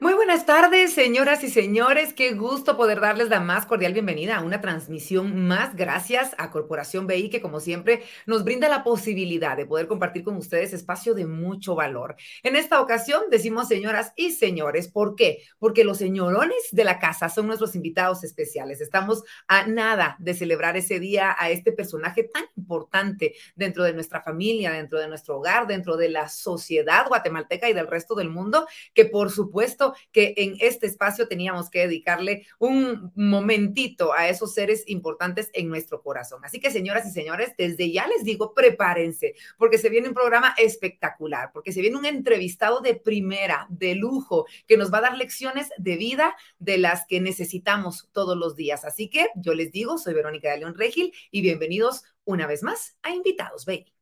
Muy buenas tardes, señoras y señores. Qué gusto poder darles la más cordial bienvenida a una transmisión más gracias a Corporación BI, que como siempre nos brinda la posibilidad de poder compartir con ustedes espacio de mucho valor. En esta ocasión decimos señoras y señores, ¿por qué? Porque los señorones de la casa son nuestros invitados especiales. Estamos a nada de celebrar ese día a este personaje tan importante dentro de nuestra familia, dentro de nuestro hogar, dentro de la sociedad guatemalteca y del resto del mundo, que por supuesto que en este espacio teníamos que dedicarle un momentito a esos seres importantes en nuestro corazón. Así que, señoras y señores, desde ya les digo, prepárense, porque se viene un programa espectacular, porque se viene un entrevistado de primera, de lujo, que nos va a dar lecciones de vida de las que necesitamos todos los días. Así que yo les digo, soy Verónica de León Regil y bienvenidos una vez más a Invitados Baby.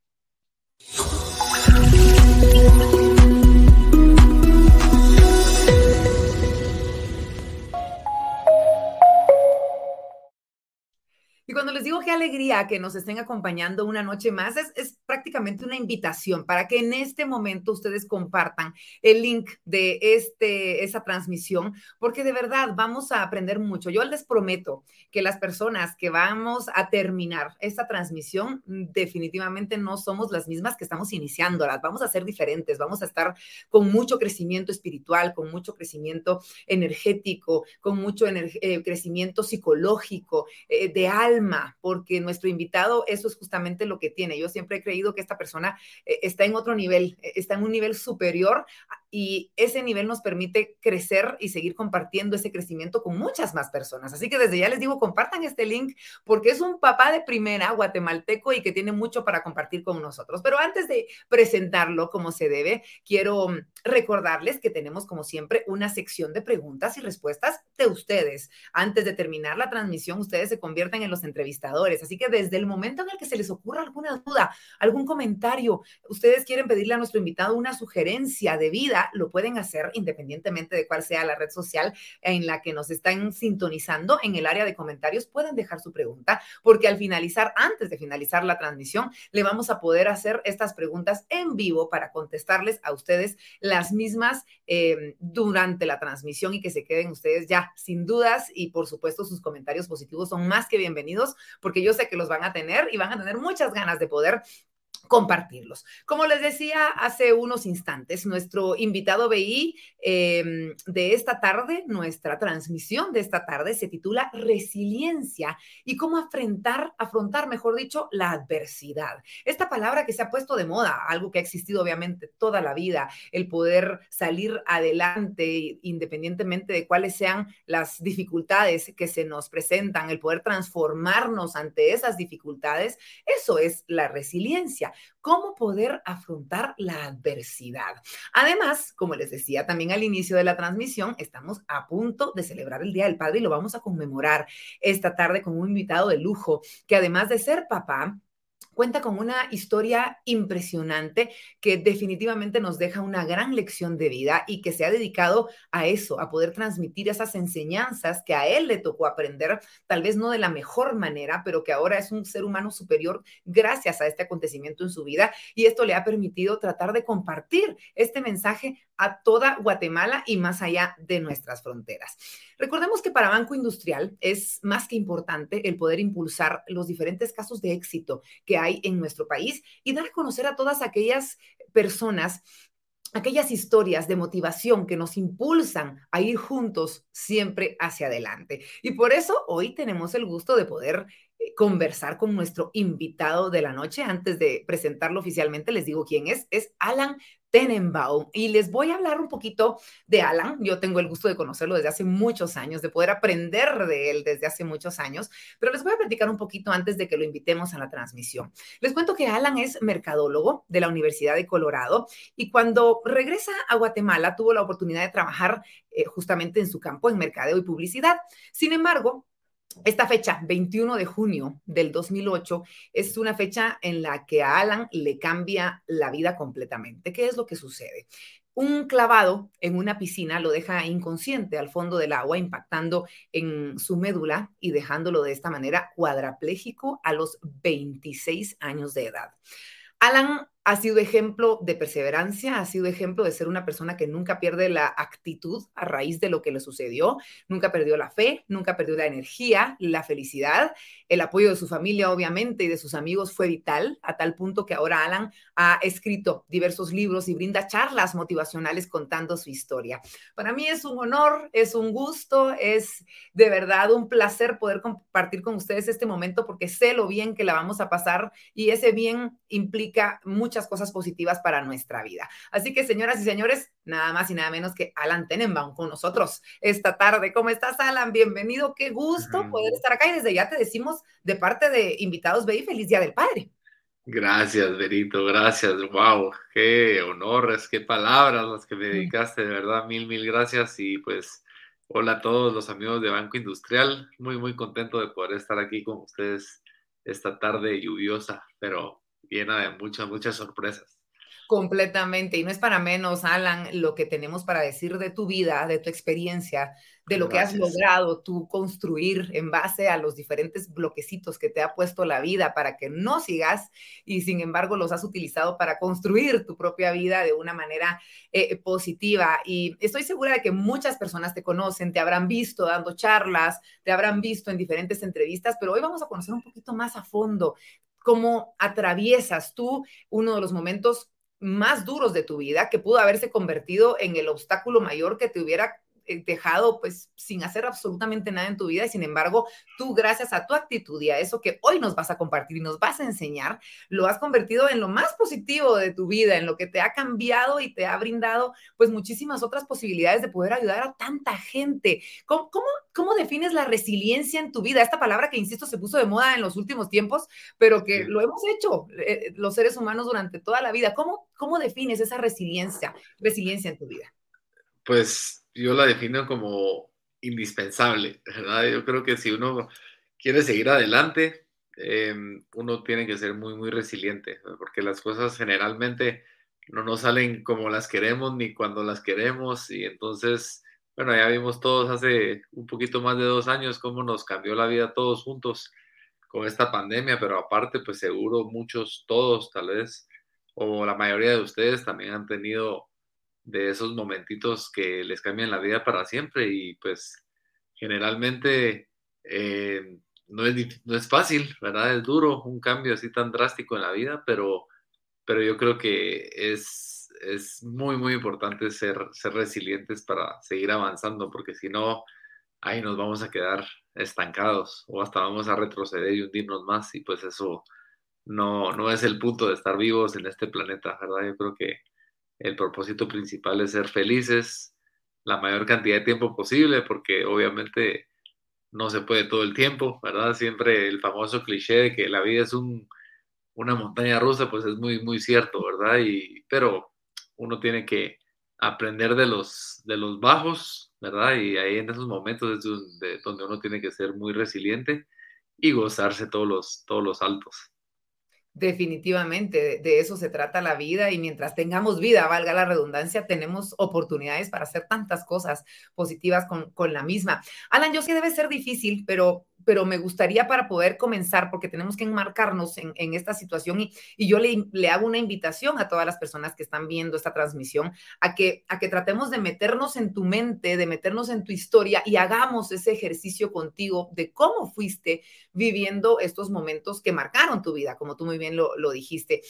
Y cuando les digo qué alegría que nos estén acompañando una noche más, es, prácticamente una invitación para que en este momento ustedes compartan el link de este, esa transmisión, porque de verdad vamos a aprender mucho. Yo les prometo que las personas que vamos a terminar esta transmisión definitivamente no somos las mismas que estamos iniciándolas. Vamos a ser diferentes, vamos a estar con mucho crecimiento espiritual, con mucho crecimiento energético, con mucho eh, crecimiento psicológico, eh, de alma porque nuestro invitado eso es justamente lo que tiene. Yo siempre he creído que esta persona eh, está en otro nivel, eh, está en un nivel superior y ese nivel nos permite crecer y seguir compartiendo ese crecimiento con muchas más personas. Así que desde ya les digo, compartan este link porque es un papá de primera guatemalteco y que tiene mucho para compartir con nosotros. Pero antes de presentarlo como se debe, quiero mm, recordarles que tenemos como siempre una sección de preguntas y respuestas de ustedes. Antes de terminar la transmisión, ustedes se convierten en los entrevistadores. Así que desde el momento en el que se les ocurra alguna duda, algún comentario, ustedes quieren pedirle a nuestro invitado una sugerencia de vida, lo pueden hacer independientemente de cuál sea la red social en la que nos están sintonizando. En el área de comentarios pueden dejar su pregunta, porque al finalizar, antes de finalizar la transmisión, le vamos a poder hacer estas preguntas en vivo para contestarles a ustedes las mismas eh, durante la transmisión y que se queden ustedes ya sin dudas y por supuesto sus comentarios positivos son más que bienvenidos porque yo sé que los van a tener y van a tener muchas ganas de poder compartirlos. Como les decía hace unos instantes, nuestro invitado BI em, de esta tarde, nuestra transmisión de esta tarde se titula Resiliencia y cómo afrontar, afrontar, mejor dicho, la adversidad. Esta palabra que se ha puesto de moda, algo que ha existido obviamente toda la vida, el poder salir adelante independientemente de cuáles sean las dificultades que se nos presentan, el poder transformarnos ante esas dificultades, eso es la resiliencia cómo poder afrontar la adversidad. Además, como les decía también al inicio de la transmisión, estamos a punto de celebrar el Día del Padre y lo vamos a conmemorar esta tarde con un invitado de lujo que además de ser papá, cuenta con una historia impresionante que definitivamente nos deja una gran lección de vida y que se ha dedicado a eso, a poder transmitir esas enseñanzas que a él le tocó aprender, tal vez no de la mejor manera, pero que ahora es un ser humano superior gracias a este acontecimiento en su vida. Y esto le ha permitido tratar de compartir este mensaje a toda Guatemala y más allá de nuestras fronteras. Recordemos que para Banco Industrial es más que importante el poder impulsar los diferentes casos de éxito que hay en nuestro país y dar a conocer a todas aquellas personas aquellas historias de motivación que nos impulsan a ir juntos siempre hacia adelante. Y por eso hoy tenemos el gusto de poder conversar con nuestro invitado de la noche. Antes de presentarlo oficialmente, les digo quién es. Es Alan Tenenbaum. Y les voy a hablar un poquito de Alan. Yo tengo el gusto de conocerlo desde hace muchos años, de poder aprender de él desde hace muchos años, pero les voy a platicar un poquito antes de que lo invitemos a la transmisión. Les cuento que Alan es mercadólogo de la Universidad de Colorado y cuando regresa a Guatemala tuvo la oportunidad de trabajar eh, justamente en su campo en mercadeo y publicidad. Sin embargo, esta fecha, 21 de junio del 2008, es una fecha en la que a Alan le cambia la vida completamente. ¿Qué es lo que sucede? Un clavado en una piscina lo deja inconsciente al fondo del agua, impactando en su médula y dejándolo de esta manera cuadrapléjico a los 26 años de edad. Alan ha sido ejemplo de perseverancia, ha sido ejemplo de ser una persona que nunca pierde la actitud a raíz de lo que le sucedió, nunca perdió la fe, nunca perdió la energía, la felicidad, el apoyo de su familia obviamente y de sus amigos fue vital, a tal punto que ahora Alan ha escrito diversos libros y brinda charlas motivacionales contando su historia. Para mí es un honor, es un gusto, es de verdad un placer poder compartir con ustedes este momento porque sé lo bien que la vamos a pasar y ese bien implica mucho muchas cosas positivas para nuestra vida. Así que, señoras y señores, nada más y nada menos que Alan Tenenbaum con nosotros esta tarde. ¿Cómo estás, Alan? Bienvenido, qué gusto poder estar acá y desde ya te decimos de parte de Invitados BI, feliz Día del Padre. Gracias, Berito, gracias. Wow, qué honores, qué palabras las que me dedicaste, de verdad, mil, mil gracias. Y pues, hola a todos los amigos de Banco Industrial. Muy, muy contento de poder estar aquí con ustedes esta tarde lluviosa, pero llena de muchas, muchas sorpresas. Completamente. Y no es para menos, Alan, lo que tenemos para decir de tu vida, de tu experiencia, de lo que has logrado tú construir en base a los diferentes bloquecitos que te ha puesto la vida para que no sigas y sin embargo los has utilizado para construir tu propia vida de una manera eh, positiva. Y estoy segura de que muchas personas te conocen, te habrán visto dando charlas, te habrán visto en diferentes entrevistas, pero hoy vamos a conocer un poquito más a fondo cómo atraviesas tú uno de los momentos más duros de tu vida que pudo haberse convertido en el obstáculo mayor que te hubiera dejado pues sin hacer absolutamente nada en tu vida y sin embargo tú gracias a tu actitud y a eso que hoy nos vas a compartir y nos vas a enseñar, lo has convertido en lo más positivo de tu vida, en lo que te ha cambiado y te ha brindado pues muchísimas otras posibilidades de poder ayudar a tanta gente. ¿Cómo, cómo, cómo defines la resiliencia en tu vida? Esta palabra que, insisto, se puso de moda en los últimos tiempos, pero que lo hemos hecho eh, los seres humanos durante toda la vida. ¿Cómo, cómo defines esa resiliencia, resiliencia en tu vida? Pues yo la defino como indispensable, ¿verdad? Yo creo que si uno quiere seguir adelante, em, uno tiene que ser muy, muy resiliente, porque las cosas generalmente no nos salen como las queremos ni cuando las queremos, y entonces, bueno, ya vimos todos hace un poquito más de dos años cómo nos cambió la vida todos juntos con esta pandemia, pero aparte, pues seguro muchos, todos tal vez, o la mayoría de ustedes también han tenido de esos momentitos que les cambian la vida para siempre y pues generalmente eh, no, es, no es fácil, ¿verdad? Es duro un cambio así tan drástico en la vida, pero, pero yo creo que es, es muy, muy importante ser, ser resilientes para seguir avanzando, porque si no, ahí nos vamos a quedar estancados o hasta vamos a retroceder y hundirnos más y pues eso no, no es el punto de estar vivos en este planeta, ¿verdad? Yo creo que el propósito principal es ser felices la mayor cantidad de tiempo posible, porque obviamente no se puede todo el tiempo, ¿verdad? Siempre el famoso cliché de que la vida es una montaña rusa, pues es muy, muy cierto, ¿verdad? Y, pero uno tiene que aprender de los, de los bajos, ¿verdad? Y ahí en esos momentos es donde, donde uno tiene que ser muy resiliente y gozarse todos los, todos los altos. Definitivamente, de, eso se trata la vida y mientras tengamos vida, valga la redundancia, tenemos oportunidades para hacer tantas cosas positivas con, con la misma. Alan, yo sé que debe ser difícil, pero pero me gustaría para poder comenzar, porque tenemos que enmarcarnos en, esta situación y, yo le, hago una invitación a todas las personas que están viendo esta transmisión a que, a que tratemos de meternos en tu mente, de meternos en tu historia y hagamos ese ejercicio contigo de cómo fuiste viviendo estos momentos que marcaron tu vida, como tú muy bien lo, lo dijiste.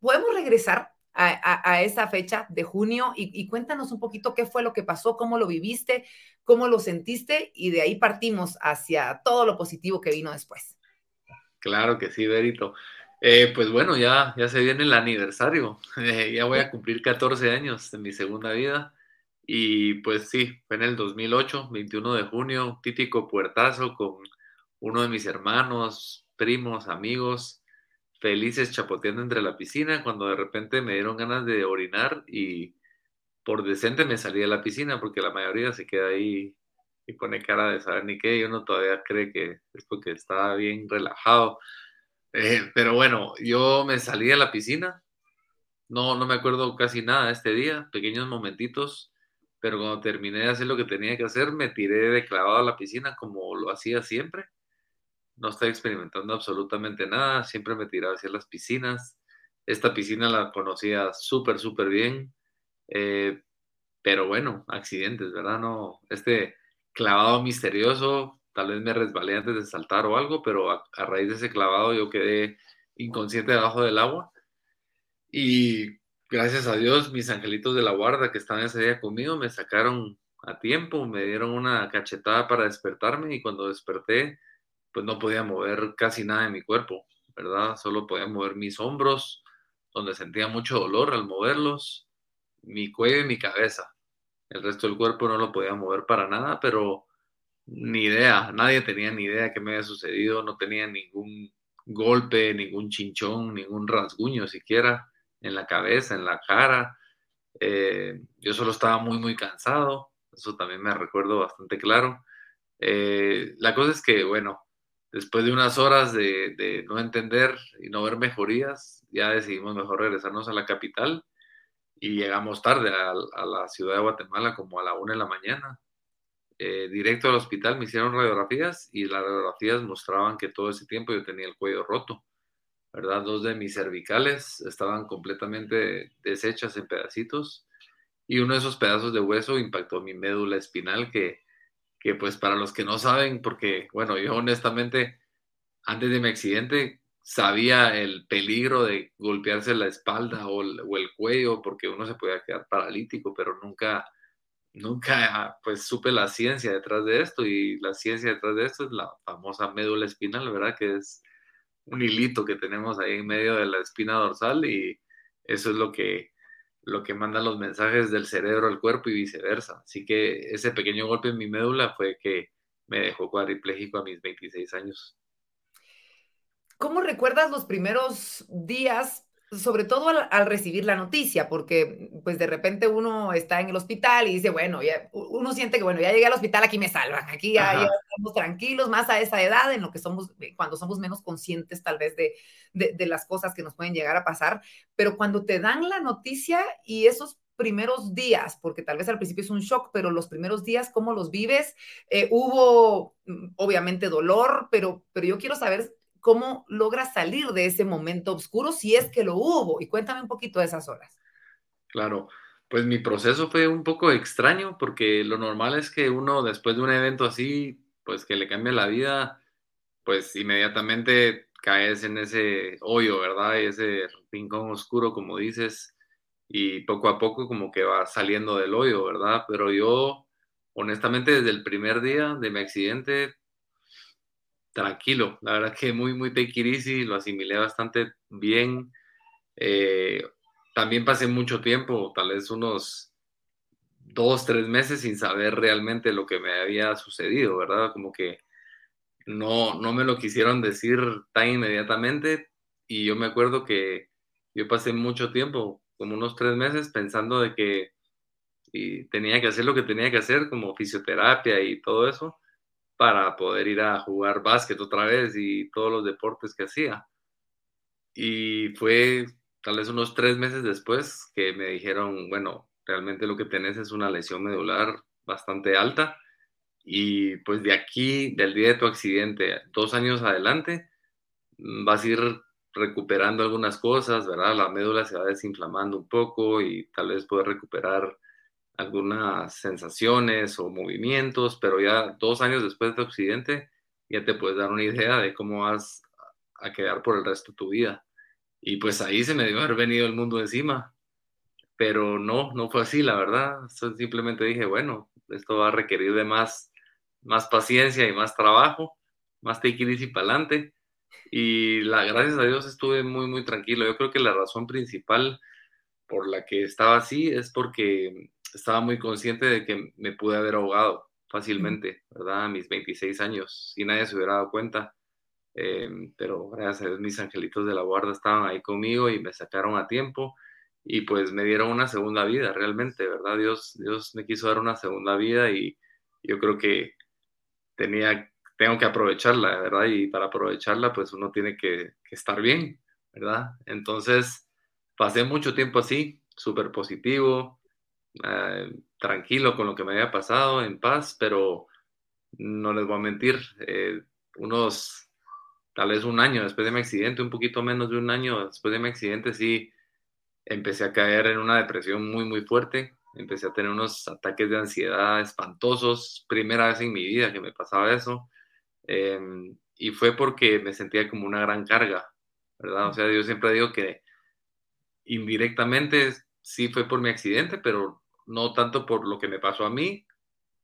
Podemos regresar a, esa fecha de junio y, cuéntanos un poquito qué fue lo que pasó, cómo lo viviste, cómo lo sentiste y de ahí partimos hacia todo lo positivo que vino después. Claro que sí, Berito. Eh, pues bueno, ya, ya se viene el aniversario. Eh, ya voy a cumplir 14 años en mi segunda vida. Y pues sí, fue en el 2008, 21 de junio, típico puertazo con uno de mis hermanos, primos, amigos, felices chapoteando entre la piscina cuando de repente me dieron ganas de orinar y por decente me salí de la piscina porque la mayoría se queda ahí y pone cara de saber ni qué y uno todavía cree que es porque está bien relajado. Eh, pero bueno, yo me salí de la piscina, no, no me acuerdo casi nada este día, pequeños momentitos, pero cuando terminé de hacer lo que tenía que hacer, me tiré de clavado a la piscina como lo hacía siempre no estoy experimentando absolutamente nada, siempre me tiraba hacia las piscinas esta piscina la conocía súper, súper bien, eh, pero bueno, accidentes, ¿verdad? No, este clavado misterioso, tal vez me resbalé antes de saltar o algo, pero a, a raíz de ese clavado yo quedé inconsciente debajo del agua y gracias a Dios, mis angelitos de la guarda que estaban ese día conmigo me sacaron a tiempo, me dieron una cachetada para despertarme y cuando desperté, pues no podía mover casi nada de mi cuerpo, ¿verdad? Solo podía mover mis hombros, donde sentía mucho dolor al moverlos, mi cuello y mi cabeza. El resto del cuerpo no lo podía mover para nada, pero ni idea, nadie tenía ni idea qué me había sucedido, no tenía ningún golpe, ningún chinchón, ningún rasguño siquiera en la cabeza, en la cara. Eh, yo solo estaba muy, muy cansado, eso también me recuerdo bastante claro. Eh, la cosa es que, bueno, después de unas horas de, no entender y no ver mejorías, ya decidimos mejor regresarnos a la capital y llegamos tarde a, la ciudad de Guatemala como a la una de la mañana. Eh, directo al hospital me hicieron radiografías y las radiografías mostraban que todo ese tiempo yo tenía el cuello roto. ¿verdad? Dos de mis cervicales estaban completamente deshechas en pedacitos y uno de esos pedazos de hueso impactó mi médula espinal que, que pues para los que no saben, porque bueno, yo honestamente antes de mi accidente sabía el peligro de golpearse la espalda o el, o el cuello porque uno se podía quedar paralítico, pero nunca, nunca pues supe la ciencia detrás de esto y la ciencia detrás de esto es la famosa médula espinal, ¿verdad? Que es un hilito que tenemos ahí en medio de la espina dorsal y eso es lo que, lo que manda los mensajes del cerebro al cuerpo y viceversa. Así que ese pequeño golpe en mi médula fue que me dejó cuadripléjico a mis 26 años. ¿Cómo recuerdas los primeros días sobre todo al, recibir la noticia, porque pues de repente uno está en el hospital y dice, bueno, ya, uno siente que, bueno, ya llegué al hospital, aquí me salvan, aquí ya, estamos tranquilos, más a esa edad en lo que somos, eh, cuando somos menos conscientes tal vez de, de, las cosas que nos pueden llegar a pasar, pero cuando te dan la noticia y esos primeros días, porque tal vez al principio es un shock, pero los primeros días, ¿cómo los vives? Eh, hubo mm, obviamente dolor, pero, pero yo quiero saber cómo logras salir de ese momento oscuro si es que lo hubo. Y cuéntame un poquito de esas horas. Claro, pues mi proceso fue un poco extraño porque lo normal es que uno después de un evento así, pues que le cambie la vida, pues inmediatamente caes en ese hoyo, ¿verdad? Ese rincón oscuro, como dices, y poco a poco como que va saliendo del hoyo, ¿verdad? Pero yo, honestamente, desde el primer día de mi accidente, tranquilo. La verdad que muy, muy take lo asimilé bastante bien. Eh, también pasé mucho tiempo, tal vez unos dos, tres meses sin saber realmente lo que me había sucedido, ¿verdad? Como que no, no me lo quisieron decir tan inmediatamente y yo me acuerdo que yo pasé mucho tiempo, como unos tres meses, pensando de que y tenía que hacer lo que tenía que hacer, como fisioterapia y todo eso, para poder ir a jugar básquet otra vez y todos los deportes que hacía. Y fue tal vez unos tres meses después que me dijeron, bueno, realmente lo que tenés es una lesión medular bastante alta y pues de aquí, del día de tu accidente, dos años adelante, mm, vas a ir recuperando algunas cosas, ¿verdad? La médula se va desinflamando un poco y tal vez puedes recuperar algunas sensaciones o movimientos, pero ya dos años después de tu accidente ya te puedes dar una idea de cómo vas a quedar por el resto de tu vida. Y pues ahí se me dio haber venido el mundo encima, pero no, no fue así, la verdad. simplemente dije, bueno, esto va a requerir de más, más paciencia y más trabajo, más take y para adelante. Y la, gracias a Dios estuve muy, muy tranquilo. Yo creo que la razón principal por la que estaba así es porque estaba muy consciente de que me pude haber ahogado fácilmente, ¿verdad? A mis 26 años, y nadie se hubiera dado cuenta. Em, pero gracias a Dios mis angelitos de la guarda estaban ahí conmigo y me sacaron a tiempo y pues me dieron una segunda vida realmente, ¿verdad? Dios, Dios me quiso dar una segunda vida y yo creo que tenía, tengo que aprovecharla, ¿verdad? Y para aprovecharla pues uno tiene que, que estar bien, ¿verdad? Entonces pasé mucho tiempo así, súper positivo, eh, tranquilo con lo que me había pasado, en paz, pero no les voy a mentir, eh, unos tal vez un año después de mi accidente, un poquito menos de un año después de mi accidente, sí, empecé a caer en una depresión muy, muy fuerte. Empecé a tener unos ataques de ansiedad espantosos, primera vez en mi vida que me pasaba eso. Em, y fue porque me sentía como una gran carga, ¿verdad? O sea, yo siempre digo que indirectamente sí fue por mi accidente, pero no tanto por lo que me pasó a mí,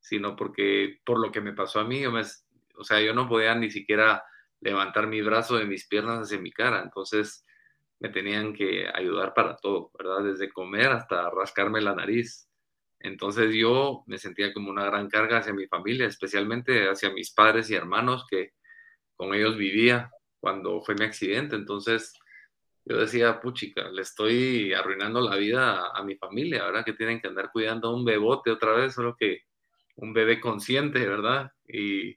sino porque por lo que me pasó a mí, o sea, yo no podía ni siquiera levantar mi brazo de mis piernas hacia mi cara, entonces me tenían que ayudar para todo, ¿verdad? Desde comer hasta rascarme la nariz. Entonces yo me sentía como una gran carga hacia mi familia, especialmente hacia mis padres y hermanos que con ellos vivía cuando fue mi accidente. Entonces yo decía, puchica, le estoy arruinando la vida a, mi familia, ¿verdad? Que tienen que andar cuidando a un bebote otra vez, solo que un bebé consciente, ¿verdad? Y,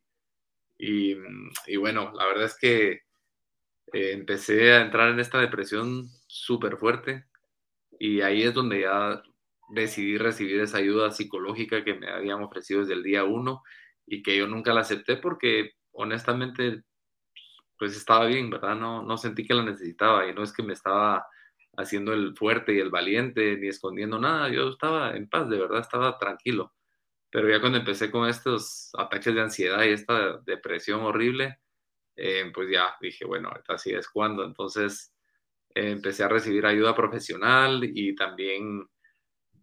y, bueno, la verdad es que eh, empecé a entrar en esta depresión súper fuerte y ahí es donde ya decidí recibir esa ayuda psicológica que me habían ofrecido desde el día uno y que yo nunca la acepté porque honestamente pues estaba bien, ¿verdad? No, no sentí que la necesitaba y no es que me estaba haciendo el fuerte y el valiente ni escondiendo nada, yo estaba en paz, de verdad, estaba tranquilo. Pero ya cuando empecé con estos ataques de ansiedad y esta depresión horrible, eh, pues ya dije, bueno, así es cuando. Entonces eh, empecé a recibir ayuda profesional y también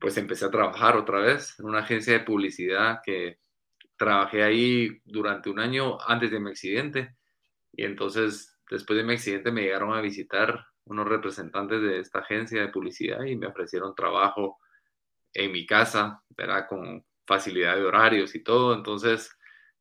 pues empecé a trabajar otra vez en una agencia de publicidad que trabajé ahí durante un año antes de mi accidente y entonces, después de mi accidente, me llegaron a visitar unos representantes de esta agencia de publicidad y me ofrecieron trabajo en mi casa, ¿verdad? Con facilidad de horarios y todo. Entonces,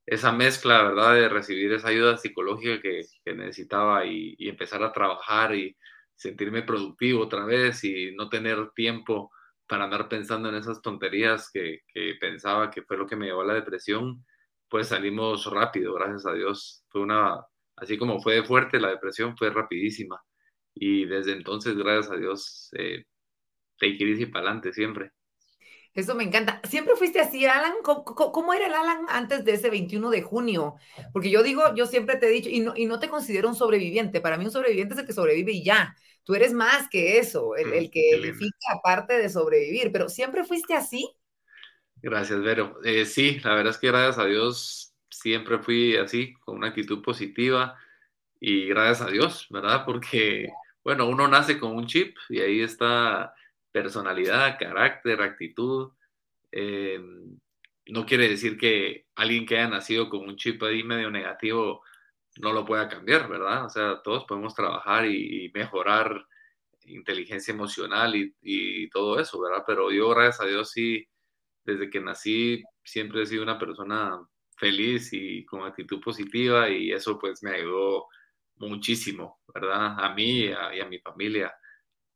esa mezcla, ¿verdad? De recibir esa ayuda psicológica que, necesitaba y, empezar a trabajar y sentirme productivo otra vez y no tener tiempo para andar pensando en esas tonterías que, que pensaba que fue lo que me llevó a la depresión, pues salimos rápido, gracias a Dios. Fue una así como fue fuerte, la depresión fue rapidísima. Y desde entonces, gracias a Dios, eh, take it para adelante siempre. Eso me encanta. ¿Siempre fuiste así, Alan? ¿Cómo, era el Alan antes de ese 21 de junio? Porque yo digo, yo siempre te he dicho, y no, y no te considero un sobreviviente. Para mí un sobreviviente es el que sobrevive y ya. Tú eres más que eso, el, mm, que edifica aparte de sobrevivir. Pero ¿siempre fuiste así? Gracias, Vero. Eh, sí, la verdad es que gracias a Dios siempre fui así, con una actitud positiva y gracias a Dios, ¿verdad? Porque, bueno, uno nace con un chip y ahí está personalidad, carácter, actitud. Eh, no quiere decir que alguien que haya nacido con un chip ahí medio negativo no lo pueda cambiar, ¿verdad? O sea, todos podemos trabajar y, mejorar inteligencia emocional y, y, todo eso, ¿verdad? Pero yo, gracias a Dios, sí, desde que nací, siempre he sido una persona feliz y con actitud positiva y eso pues me ayudó muchísimo, ¿verdad? A mí y a, mi familia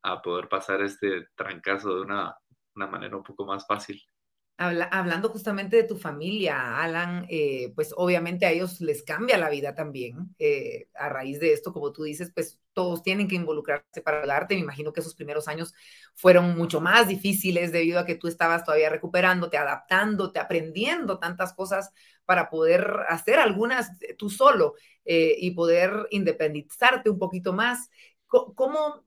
a poder pasar este trancazo de una, una manera un poco más fácil hablando justamente de tu familia, Alan, eh, pues obviamente a ellos les cambia la vida también. Eh, a raíz de esto, como tú dices, pues todos tienen que involucrarse para el arte. Me imagino que esos primeros años fueron mucho más difíciles debido a que tú estabas todavía recuperándote, adaptándote, aprendiendo tantas cosas para poder hacer algunas tú solo eh, y poder independizarte un poquito más. ¿Cómo,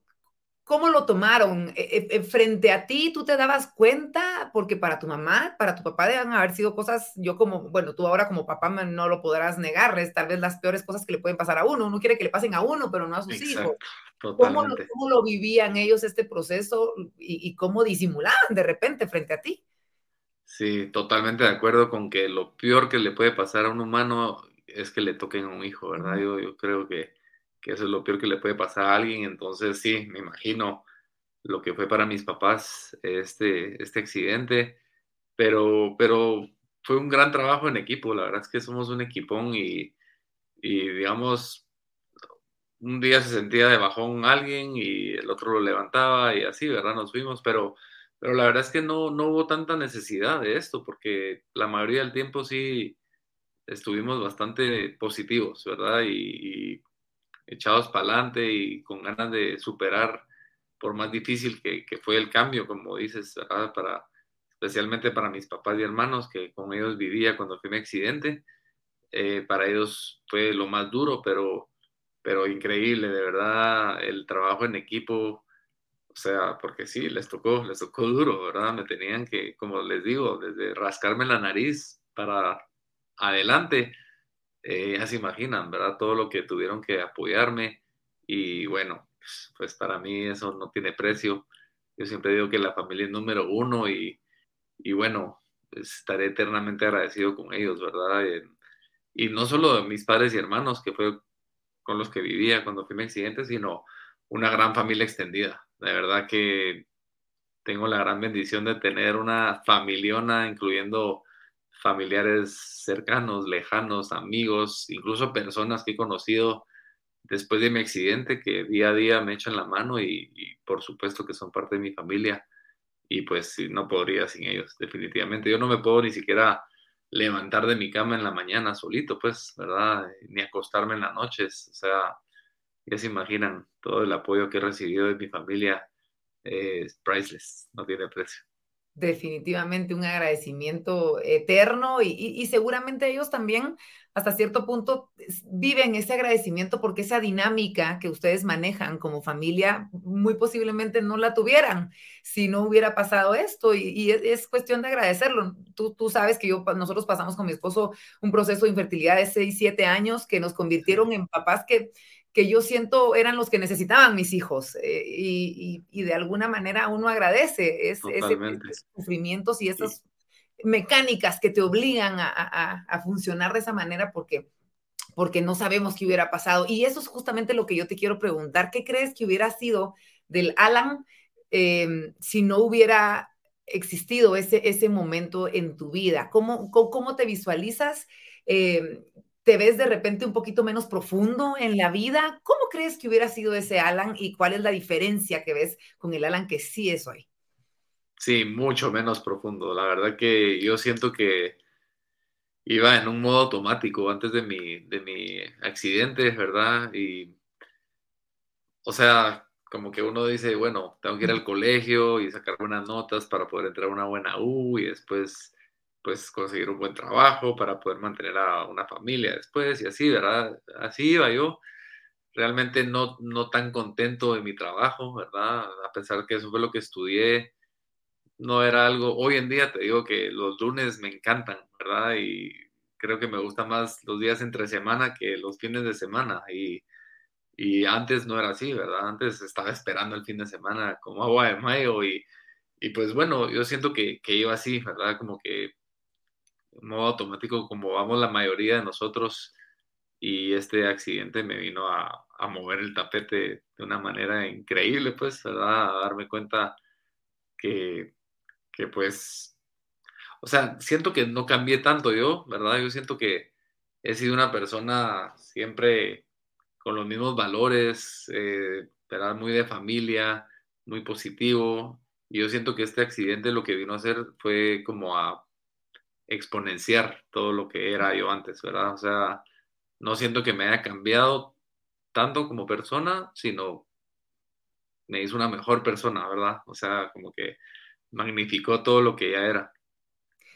¿Cómo lo tomaron? E, e, e, frente a ti, ¿tú te dabas cuenta? Porque para tu mamá, para tu papá deben haber sido cosas, yo como, bueno, tú ahora como papá no lo podrás negarles, tal vez las peores cosas que le pueden pasar a uno. Uno quiere que le pasen a uno, pero no a sus hijos. ¿Cómo lo, ¿Cómo lo, vivían ellos este proceso y, y, cómo disimulaban de repente frente a ti? Sí, totalmente de acuerdo con que lo peor que le puede pasar a un humano es que le toquen a un hijo, ¿verdad? Yo, yo creo que que eso es lo peor que le puede pasar a alguien. Entonces, sí, me imagino lo que fue para mis papás este, este accidente, pero, pero fue un gran trabajo en equipo. La verdad es que somos un equipón y, digamos, un día se sentía de bajón alguien y el otro lo levantaba y así, ¿verdad? Nos fuimos, pero, pero la verdad es que no, no hubo tanta necesidad de esto, porque la mayoría del tiempo sí estuvimos bastante positivos, ¿verdad? y echados para adelante y con ganas de superar, por más difícil que, fue el cambio, como dices, para especialmente para mis papás y hermanos, que con ellos vivía cuando fue mi accidente. Eh, para ellos fue lo más duro, pero, pero increíble, de verdad, el trabajo en equipo, o sea, porque sí, les tocó, les tocó duro, ¿verdad? Me tenían que, como les digo, desde rascarme la nariz para adelante, eh, ya se imaginan, ¿verdad? Todo lo que tuvieron que apoyarme y bueno, pues, pues para mí eso no tiene precio. Yo siempre digo que la familia es número uno y, y bueno, estaré eternamente agradecido con ellos, ¿verdad? y no solo de mis padres y hermanos, que fue con los que vivía cuando fui mi accidente, sino una gran familia extendida. De verdad que tengo la gran bendición de tener una familiona, incluyendo familiares cercanos, lejanos, amigos, incluso personas que he conocido después de mi accidente que día a día me echan la mano y, por supuesto que son parte de mi familia y pues no podría sin ellos, definitivamente. Yo no me puedo ni siquiera levantar de mi cama en la mañana solito, pues, ¿verdad? Ni acostarme en las noches. O sea, ya se imaginan todo el apoyo que he recibido de mi familia. es priceless, no tiene precio definitivamente un agradecimiento eterno y, seguramente ellos también hasta cierto punto viven ese agradecimiento porque esa dinámica que ustedes manejan como familia muy posiblemente no la tuvieran si no hubiera pasado esto y, es, cuestión de agradecerlo. Tú, tú sabes que yo, nosotros pasamos con mi esposo un proceso de infertilidad de 6, 7 años que nos convirtieron en papás que que yo siento eran los que necesitaban mis hijos eh, y, de alguna manera uno agradece es, ese, esos sufrimientos y esas mecánicas que te obligan a, funcionar de esa manera porque, porque no sabemos qué hubiera pasado. Y eso es justamente lo que yo te quiero preguntar. ¿Qué crees que hubiera sido del Alan em, si no hubiera existido ese, ese momento en tu vida? ¿Cómo, cómo, te visualizas? Em, ¿Te ves de repente un poquito menos profundo en la vida? ¿Cómo crees que hubiera sido ese Alan y cuál es la diferencia que ves con el Alan que sí es hoy? Sí, mucho menos profundo. La verdad que yo siento que iba en un modo automático antes de mi, de mi accidente, ¿verdad? Y, o sea, como que uno dice, bueno, tengo que ir al colegio y sacar buenas notas para poder entrar a una buena U y después pues conseguir un buen trabajo para poder mantener a una familia después y así, ¿verdad? Así iba yo. Realmente no, no tan contento de mi trabajo, ¿verdad? A pesar que eso fue lo que estudié, no era algo, hoy en día te digo que los lunes me encantan, ¿verdad? Y creo que me gustan más los días entre semana que los fines de semana. Y, y antes no era así, ¿verdad? Antes estaba esperando el fin de semana como agua de mayo y, y pues bueno, yo siento que, que iba así, ¿verdad? Como que modo automático como vamos la mayoría de nosotros y este accidente me vino a, a mover el tapete de una manera increíble, pues, ¿verdad? A darme cuenta que, que pues, o sea, siento que no cambié tanto yo, ¿verdad? Yo siento que he sido una persona siempre con los mismos valores, eh. Muy de familia, muy positivo. Y yo siento que este accidente lo que vino a hacer fue como a exponenciar todo lo que era yo antes, ¿verdad? O sea, no siento que me haya cambiado tanto como persona, sino me hizo una mejor persona, ¿verdad? O sea, como que magnificó todo lo que ya era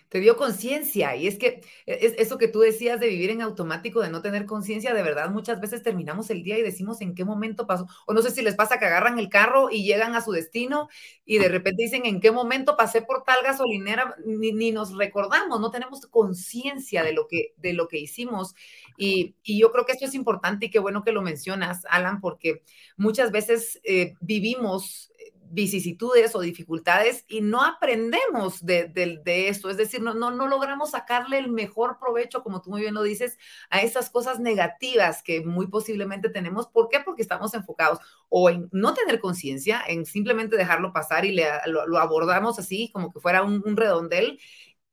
te dio conciencia. Y es que e, es eso que tú decías de vivir en automático, de no tener conciencia, de verdad, muchas veces terminamos el día y decimos en qué momento pasó. O no sé si les pasa que agarran el carro y llegan a su destino y de repente dicen en qué momento pasé por tal gasolinera, ni, nos recordamos, no tenemos conciencia de, lo que, de lo que hicimos. Y, yo creo que esto es importante y qué bueno que lo mencionas, Alan, porque muchas veces eh, vivimos vicisitudes o dificultades y no aprendemos de, de, esto, es decir, no, no, no logramos sacarle el mejor provecho, como tú muy bien lo dices, a esas cosas negativas que muy posiblemente tenemos. ¿Por qué? Porque estamos enfocados o en no tener conciencia, en simplemente dejarlo pasar y le, lo, abordamos así como que fuera un, redondel,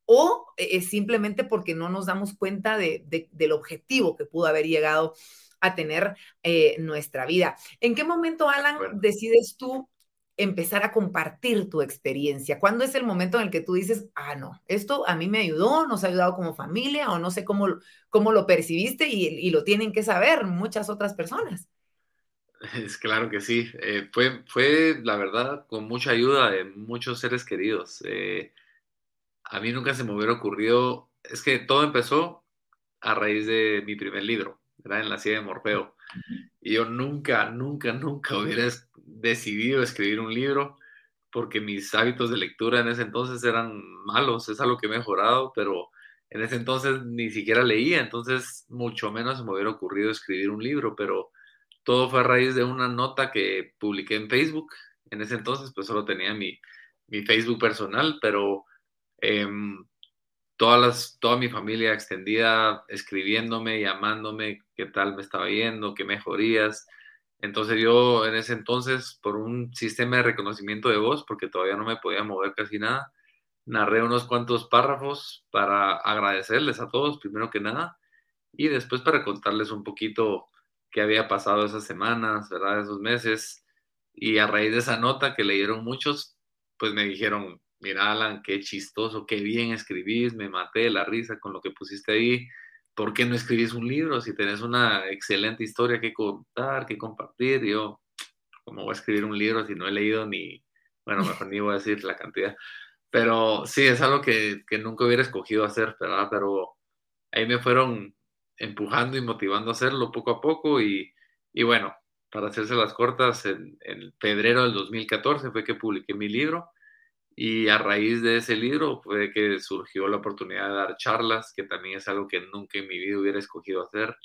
o eh, simplemente porque no nos damos cuenta de, del objetivo que pudo haber llegado a tener eh, nuestra vida. ¿En qué momento, Alan, decides tú empezar a compartir tu experiencia? ¿Cuándo es el momento en el que tú dices, ah, no, esto a mí me ayudó, nos ha ayudado como familia o no sé cómo, cómo lo percibiste y, lo tienen que saber muchas otras personas? Es claro que sí. Eh, fue, fue, la verdad, con mucha ayuda de muchos seres queridos. Eh, a mí nunca se me hubiera ocurrido, es que todo empezó a raíz de mi primer libro, era en la silla de Morfeo. Y yo nunca, nunca, nunca hubiera decidido escribir un libro porque mis hábitos de lectura en ese entonces eran malos, es algo que he mejorado, pero en ese entonces ni siquiera leía, entonces mucho menos me hubiera ocurrido escribir un libro, pero todo fue a raíz de una nota que publiqué en Facebook. En ese entonces pues solo tenía mi, mi Facebook personal, pero em, todas las, toda mi familia extendida escribiéndome, llamándome, qué tal me estaba yendo, qué mejorías. Entonces yo en ese entonces, por un sistema de reconocimiento de voz, porque todavía no me podía mover casi nada, narré unos cuantos párrafos para agradecerles a todos, primero que nada, y después para contarles un poquito qué había pasado esas semanas, ¿verdad? Esos meses. Y a raíz de esa nota que leyeron muchos, pues me dijeron, mira Alan, qué chistoso, qué bien escribís, me maté de la risa con lo que pusiste ahí. ¿Por qué no escribís un libro si tenés una excelente historia que contar, que compartir? yo, ¿cómo voy a escribir un libro si no he leído ni, bueno, mejor ni voy a decir la cantidad. Pero sí, es algo que, que nunca hubiera escogido hacer, ¿verdad? Pero ahí me fueron empujando y motivando a hacerlo poco a poco y, y bueno, para hacerse las cortas, en, en, febrero del 2014 fue que publiqué mi libro y a raíz de ese libro fue que surgió la oportunidad de dar charlas, que también es algo que nunca en mi vida hubiera escogido hacer,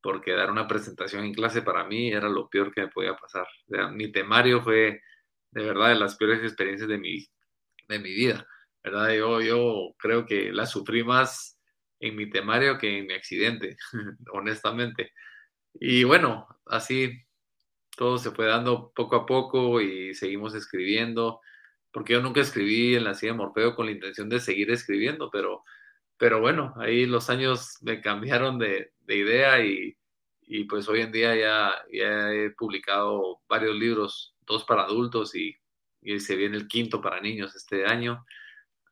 porque dar una presentación en clase para mí era lo peor que me podía pasar. mi temario fue de verdad de las peores experiencias de mi, de mi vida, ¿verdad? Yo, yo creo que la sufrí más en mi temario que en mi accidente, honestamente. Y bueno, así todo se fue dando poco a poco y seguimos escribiendo porque yo nunca escribí en la silla de Morfeo con la intención de seguir escribiendo, pero, pero bueno, ahí los años me cambiaron de, de idea y, y, pues hoy en día ya, ya, he publicado varios libros, dos para adultos y, y, se viene el quinto para niños este año.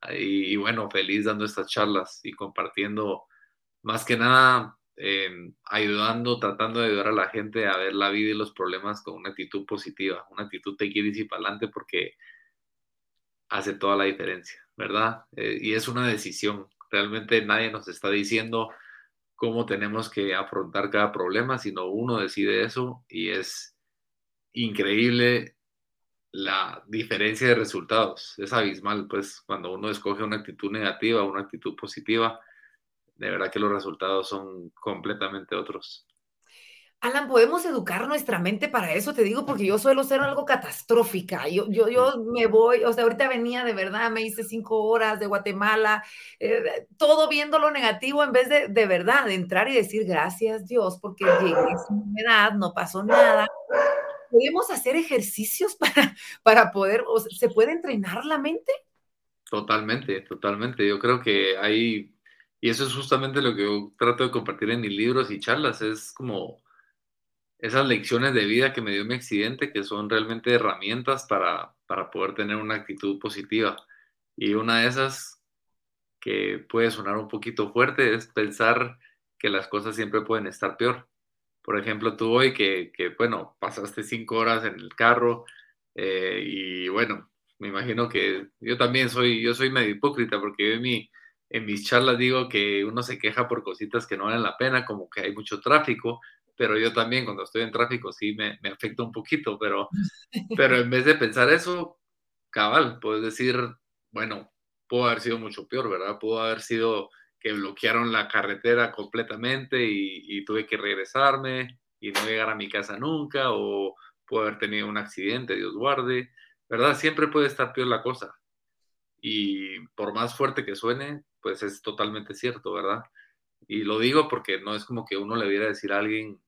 Y, y bueno, feliz dando estas charlas y compartiendo más que nada, eh, ayudando, tratando de ayudar a la gente a ver la vida y los problemas con una actitud positiva, una actitud te quieres y para adelante porque hace toda la diferencia, ¿verdad? Eh, y es una decisión. Realmente nadie nos está diciendo cómo tenemos que afrontar cada problema, sino uno decide eso y es increíble la diferencia de resultados. Es abismal, pues, cuando uno escoge una actitud negativa una actitud positiva, de verdad que los resultados son completamente otros. Alan, podemos educar nuestra mente para eso, te digo, porque yo suelo ser algo catastrófica. Yo, yo, yo me voy, o sea, ahorita venía de verdad, me hice cinco horas de Guatemala, eh, todo viendo lo negativo en vez de de verdad de entrar y decir gracias Dios, porque llegué sin edad, no pasó nada. ¿Podemos hacer ejercicios para, para poder, o sea, ¿se puede entrenar la mente? Totalmente, totalmente. Yo creo que hay, y eso es justamente lo que yo trato de compartir en mis libros y charlas, es como esas lecciones de vida que me dio mi accidente, que son realmente herramientas para, para poder tener una actitud positiva. Y una de esas que puede sonar un poquito fuerte es pensar que las cosas siempre pueden estar peor. Por ejemplo, tú hoy que, que bueno, pasaste cinco horas en el carro eh, y bueno, me imagino que yo también soy, yo soy medio hipócrita porque yo en, mi, en mis charlas digo que uno se queja por cositas que no valen la pena, como que hay mucho tráfico, pero yo también cuando estoy en tráfico sí me, me afecta un poquito, pero, pero en vez de pensar eso, cabal, puedes decir, bueno, pudo haber sido mucho peor, ¿verdad? Pudo haber sido que bloquearon la carretera completamente y, y, tuve que regresarme y no llegar a mi casa nunca, o pudo haber tenido un accidente, Dios guarde, ¿verdad? Siempre puede estar peor la cosa. Y por más fuerte que suene, pues es totalmente cierto, ¿verdad? Y lo digo porque no es como que uno le viera decir a alguien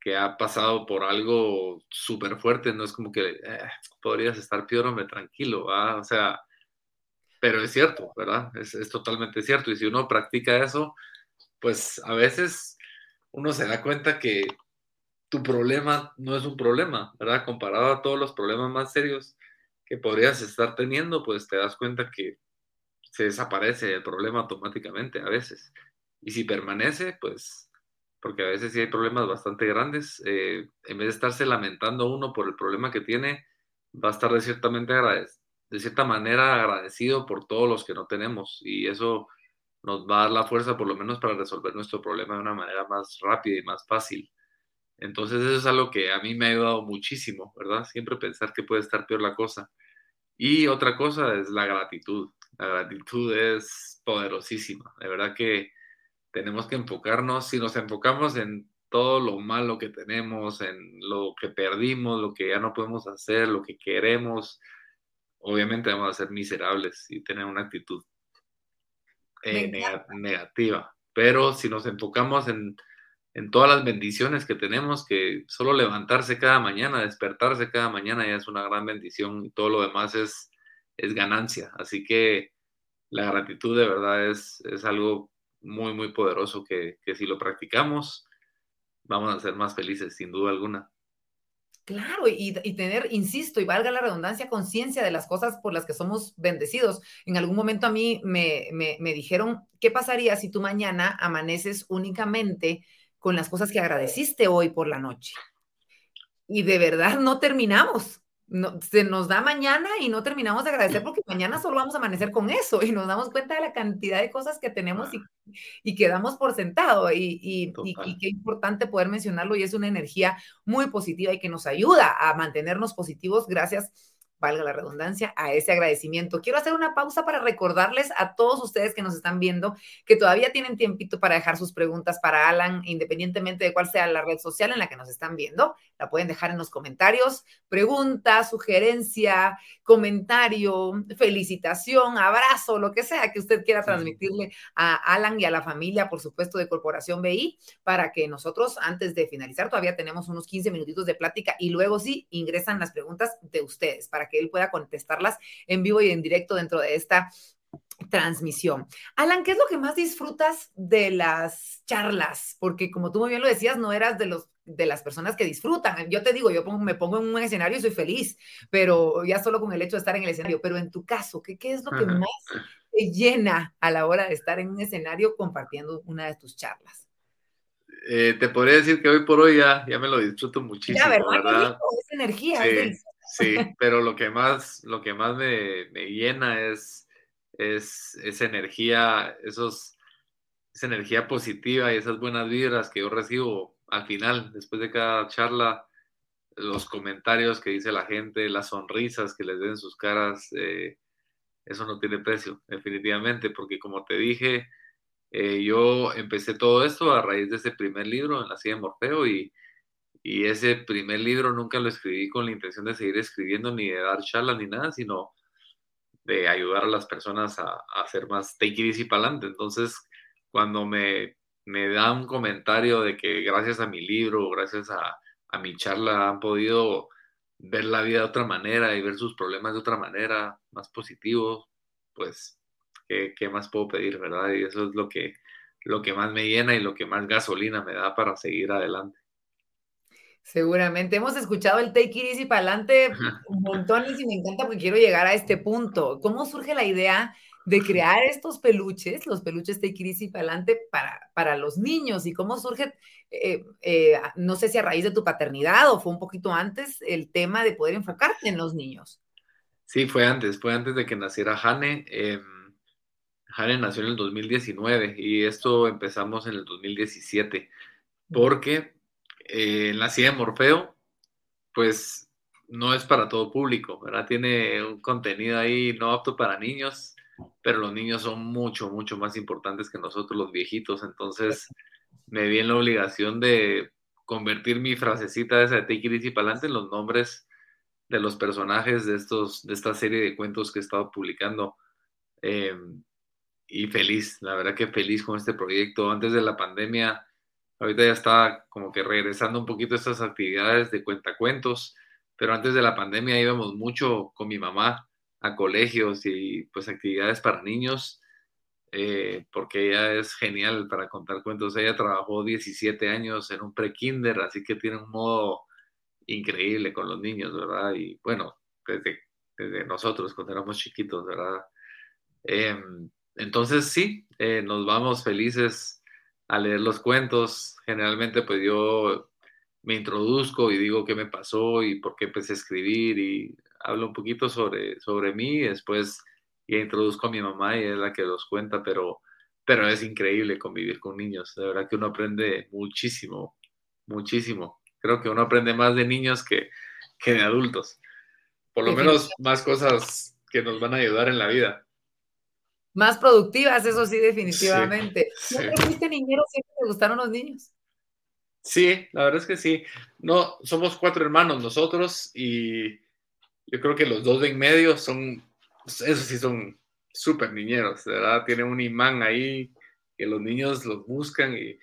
que ha pasado por algo súper fuerte, no es como que eh, podrías estar peor, hombre, tranquilo, o sea, pero es cierto, ¿verdad? Es, es totalmente cierto. Y si uno practica eso, pues a veces uno se da cuenta que tu problema no es un problema, ¿verdad? Comparado a todos los problemas más serios que podrías estar teniendo, pues te das cuenta que se desaparece el problema automáticamente a veces. Y si permanece, pues, porque a veces sí hay problemas bastante grandes, eh, en vez de estarse lamentando uno por el problema que tiene, va a estar de, de cierta manera agradecido por todos los que no tenemos. Y eso nos va a dar la fuerza por lo menos para resolver nuestro problema de una manera más rápida y más fácil. Entonces eso es algo que a mí me ha ayudado muchísimo, ¿verdad? Siempre pensar que puede estar peor la cosa. Y otra cosa es la gratitud. La gratitud es poderosísima. De verdad que tenemos que enfocarnos, si nos enfocamos en todo lo malo que tenemos, en lo que perdimos, lo que ya no podemos hacer, lo que queremos, obviamente vamos a ser miserables y tener una actitud eh, negativa. Pero si nos enfocamos en, en, todas las bendiciones que tenemos, que solo levantarse cada mañana, despertarse cada mañana ya es una gran bendición y todo lo demás es, es ganancia. Así que la gratitud de verdad es, es algo muy, muy poderoso que, que si lo practicamos, vamos a ser más felices, sin duda alguna. Claro, y, tener, insisto, y valga la redundancia, conciencia de las cosas por las que somos bendecidos. En algún momento a mí me, me, dijeron, ¿qué pasaría si tú mañana amaneces únicamente con las cosas que agradeciste hoy por la noche? Y de verdad no terminamos. No, se nos da mañana y no terminamos de agradecer porque mañana solo vamos a amanecer con eso y nos damos cuenta de la cantidad de cosas que tenemos y y quedamos por sentado y, y, y, qué importante poder mencionarlo y es una energía muy positiva y que nos ayuda a mantenernos positivos gracias valga la redundancia, a ese agradecimiento. Quiero hacer una pausa para recordarles a todos ustedes que nos están viendo que todavía tienen tiempito para dejar sus preguntas para Alan, independientemente de cuál sea la red social en la que nos están viendo. La pueden dejar en los comentarios. Pregunta, sugerencia, comentario, felicitación, abrazo, lo que sea que usted quiera transmitirle a Alan y a la familia, por supuesto, de Corporación BI, para que nosotros, antes de finalizar, todavía tenemos unos 15 minutitos de plática y luego sí ingresan las preguntas de ustedes para que él pueda contestarlas en vivo y en directo dentro de esta transmisión. Alan, ¿qué es lo que más disfrutas de las charlas? Porque como tú muy bien lo decías, no eras de los de las personas que disfrutan. Yo te digo, yo me pongo en un escenario y soy feliz, pero ya solo con el hecho de estar en el escenario. Pero en tu caso, ¿qué, qué es lo que más te llena a la hora de estar en un escenario compartiendo una de tus charlas? Eh, te podría decir que hoy por hoy ya, ya me lo disfruto muchísimo. Ya, ¿verdad? Es energía. Sí, pero lo que más, lo que más me, me llena es, es esa energía, esos, esa energía positiva y esas buenas vibras que yo recibo al final, después de cada charla, los comentarios que dice la gente, las sonrisas que les den sus caras, eh, eso no tiene precio, definitivamente, porque como te dije, eh, yo empecé todo esto a raíz de ese primer libro en la silla de Morfeo y, y ese primer libro nunca lo escribí con la intención de seguir escribiendo ni de dar charlas ni nada, sino de ayudar a las personas a, hacer más take it easy para adelante. Entonces, cuando me, me da un comentario de que gracias a mi libro, gracias a, a mi charla han podido ver la vida de otra manera y ver sus problemas de otra manera, más positivos, pues, ¿qué, ¿qué, más puedo pedir, verdad? Y eso es lo que, lo que más me llena y lo que más gasolina me da para seguir adelante. Seguramente. Hemos escuchado el Take It Easy para adelante montones y me encanta porque quiero llegar a este punto. ¿Cómo surge la idea de crear estos peluches, los peluches Take It Easy para adelante para, para los niños? ¿Y cómo surge, eh, eh, no sé si a raíz de tu paternidad o fue un poquito antes, el tema de poder enfocarte en los niños? Sí, fue antes, fue antes de que naciera Jane. Eh, Jane nació en el 2019 y esto empezamos en el 2017 porque eh, en la silla de Morfeo, pues no es para todo público, ¿verdad? Tiene un contenido ahí no apto para niños, pero los niños son mucho, mucho más importantes que nosotros los viejitos, entonces me vi en la obligación de convertir mi frasecita esa de Take It Easy para adelante en los nombres de los personajes de, estos, de esta serie de cuentos que he estado publicando. Eh, y feliz, la verdad que feliz con este proyecto. Antes de la pandemia Ahorita ya está como que regresando un poquito estas actividades de cuentacuentos, pero antes de la pandemia íbamos mucho con mi mamá a colegios y pues actividades para niños, eh, porque ella es genial para contar cuentos. Ella trabajó 17 años en un pre-kinder, así que tiene un modo increíble con los niños, ¿verdad? Y bueno, desde, desde nosotros cuando éramos chiquitos, ¿verdad? Em, entonces sí, eh, nos vamos felices a leer los cuentos. Generalmente pues yo me introduzco y digo qué me pasó y por qué empecé a escribir y hablo un poquito sobre, sobre mí y después ya introduzco a mi mamá y es la que los cuenta, pero, pero es increíble convivir con niños. De verdad que uno aprende muchísimo, muchísimo. Creo que uno aprende más de niños que, que de adultos. Por lo menos más cosas que nos van a ayudar en la vida. Más productivas, eso sí, definitivamente. Sí, fuiste niñero? ¿Siempre te gustaron los niños? Sí, la verdad es que sí. No, somos cuatro hermanos nosotros y yo creo que los dos de en medio son, esos sí son súper niñeros, de verdad, tienen un imán ahí que los niños los buscan y,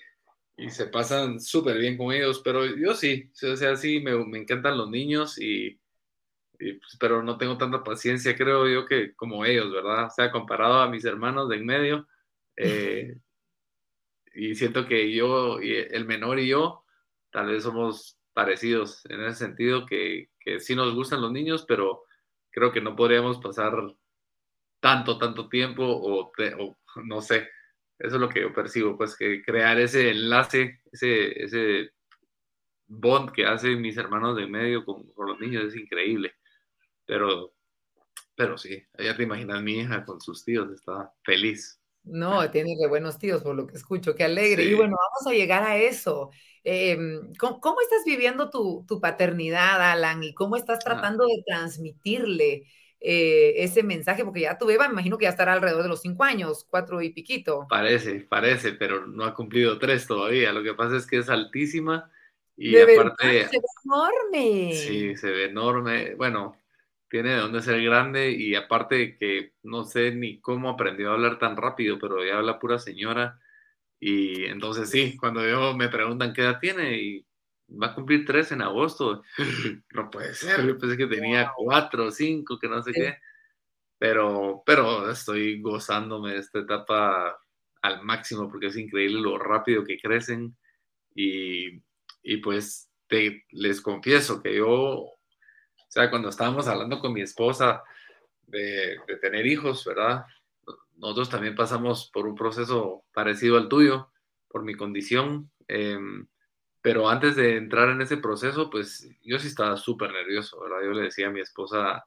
y se pasan súper bien con ellos, pero yo sí, o sea, sí, me, me encantan los niños y, pues, pero no tengo tanta paciencia, creo yo que como ellos, ¿verdad? O sea, comparado a mis hermanos de en medio, eh, y siento que yo, y el menor y yo, tal vez somos parecidos en ese sentido, que, que sí nos gustan los niños, pero creo que no podríamos pasar tanto, tanto tiempo o, no sé, eso es lo que yo percibo, pues que crear ese enlace, ese, ese bond que hacen mis hermanos de medio con, los niños es increíble. Pero, pero sí, ya te imaginas mi hija con sus tíos, está feliz. No, tiene de buenos tíos, por lo que escucho, qué alegre. Y bueno, vamos a llegar a eso. Em, ¿cómo, estás viviendo tu, tu, paternidad, Alan? ¿Y cómo estás tratando de transmitirle eh, ese mensaje? Porque ya tu beba, me imagino que ya estará alrededor de los cinco años, cuatro y piquito. Parece, parece, pero no ha cumplido tres todavía. Lo que pasa es que es altísima y aparte... se ve enorme. Sí, se ve enorme. Bueno, tiene de dónde ser grande y aparte que no sé ni cómo aprendió a hablar tan rápido, pero ya habla pura señora. Y entonces sí, cuando yo me preguntan qué edad tiene y va a cumplir tres en agosto. No puede ser, yo pensé que tenía cuatro o cinco, que no sé qué. Pero, pero estoy gozándome de esta etapa al máximo porque es increíble lo rápido que crecen. Y, y pues te, les confieso que yo, sea, cuando estábamos hablando con mi esposa de, de tener hijos, ¿verdad? Nosotros también pasamos por un proceso parecido al tuyo, por mi condición. Eh, pero antes de entrar en ese proceso, pues yo sí estaba súper nervioso, ¿verdad? Yo le decía a mi esposa,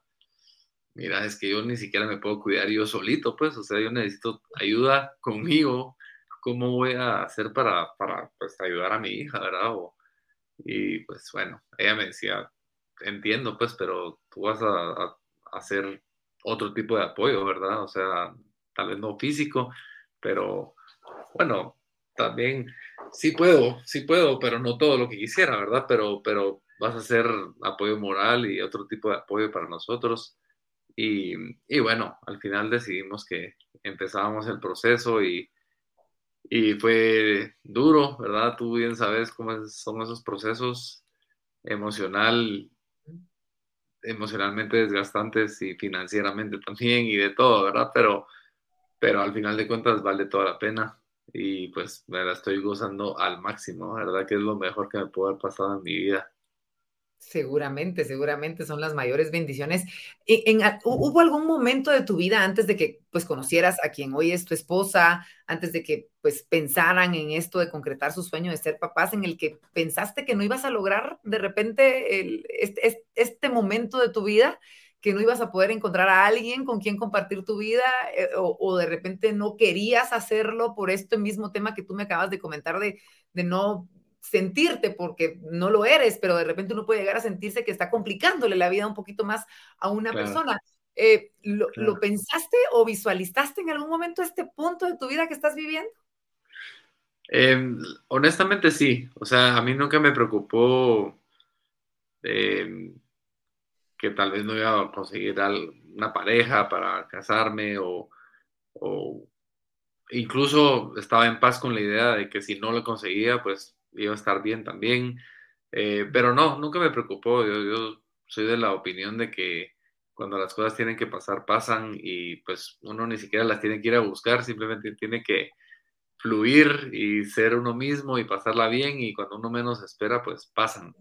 mira, es que yo ni siquiera me puedo cuidar yo solito, pues, o sea, yo necesito ayuda conmigo, ¿cómo voy a hacer para, para pues, ayudar a mi hija, ¿verdad? y pues bueno, ella me decía, entiendo, pues, pero tú vas a, hacer otro tipo de apoyo, ¿verdad? O sea, tal vez no físico, pero bueno, también sí puedo, sí puedo, pero no todo lo que quisiera, ¿verdad? Pero, pero vas a hacer apoyo moral y otro tipo de apoyo para nosotros. Y, y bueno, al final decidimos que empezábamos el proceso y, y fue duro, ¿verdad? Tú bien sabes cómo son esos procesos emocional, emocionalmente desgastantes y financieramente también y de todo, ¿verdad? Pero, pero al final de cuentas vale toda la pena y pues me la estoy gozando al máximo, ¿verdad? Que es lo mejor que me puede haber pasado en mi vida. Seguramente, seguramente son las mayores bendiciones. ¿En, hubo algún momento de tu vida antes de que pues conocieras a quien hoy es tu esposa, antes de que pues pensaran en esto de concretar su sueño de ser papás, en el que pensaste que no ibas a lograr de repente este, momento de tu vida que no ibas a poder encontrar a alguien con quien compartir tu vida eh, o, de repente no querías hacerlo por este mismo tema que tú me acabas de comentar de, de no sentirte porque no lo eres, pero de repente uno puede llegar a sentirse que está complicándole la vida un poquito más a una persona. Eh, ¿lo, pensaste o visualizaste en algún momento este punto de tu vida que estás viviendo? Em, honestamente sí, o sea, a mí nunca me preocupó eh, que tal vez no iba a conseguir una pareja para casarme o, incluso estaba en paz con la idea de que si no lo conseguía, pues iba a estar bien también. Eh, pero no, nunca me preocupó. Yo, soy de la opinión de que cuando las cosas tienen que pasar, pasan y pues uno ni siquiera las tiene que ir a buscar, simplemente tiene que fluir y ser uno mismo y pasarla bien y cuando uno menos espera, pues pasan.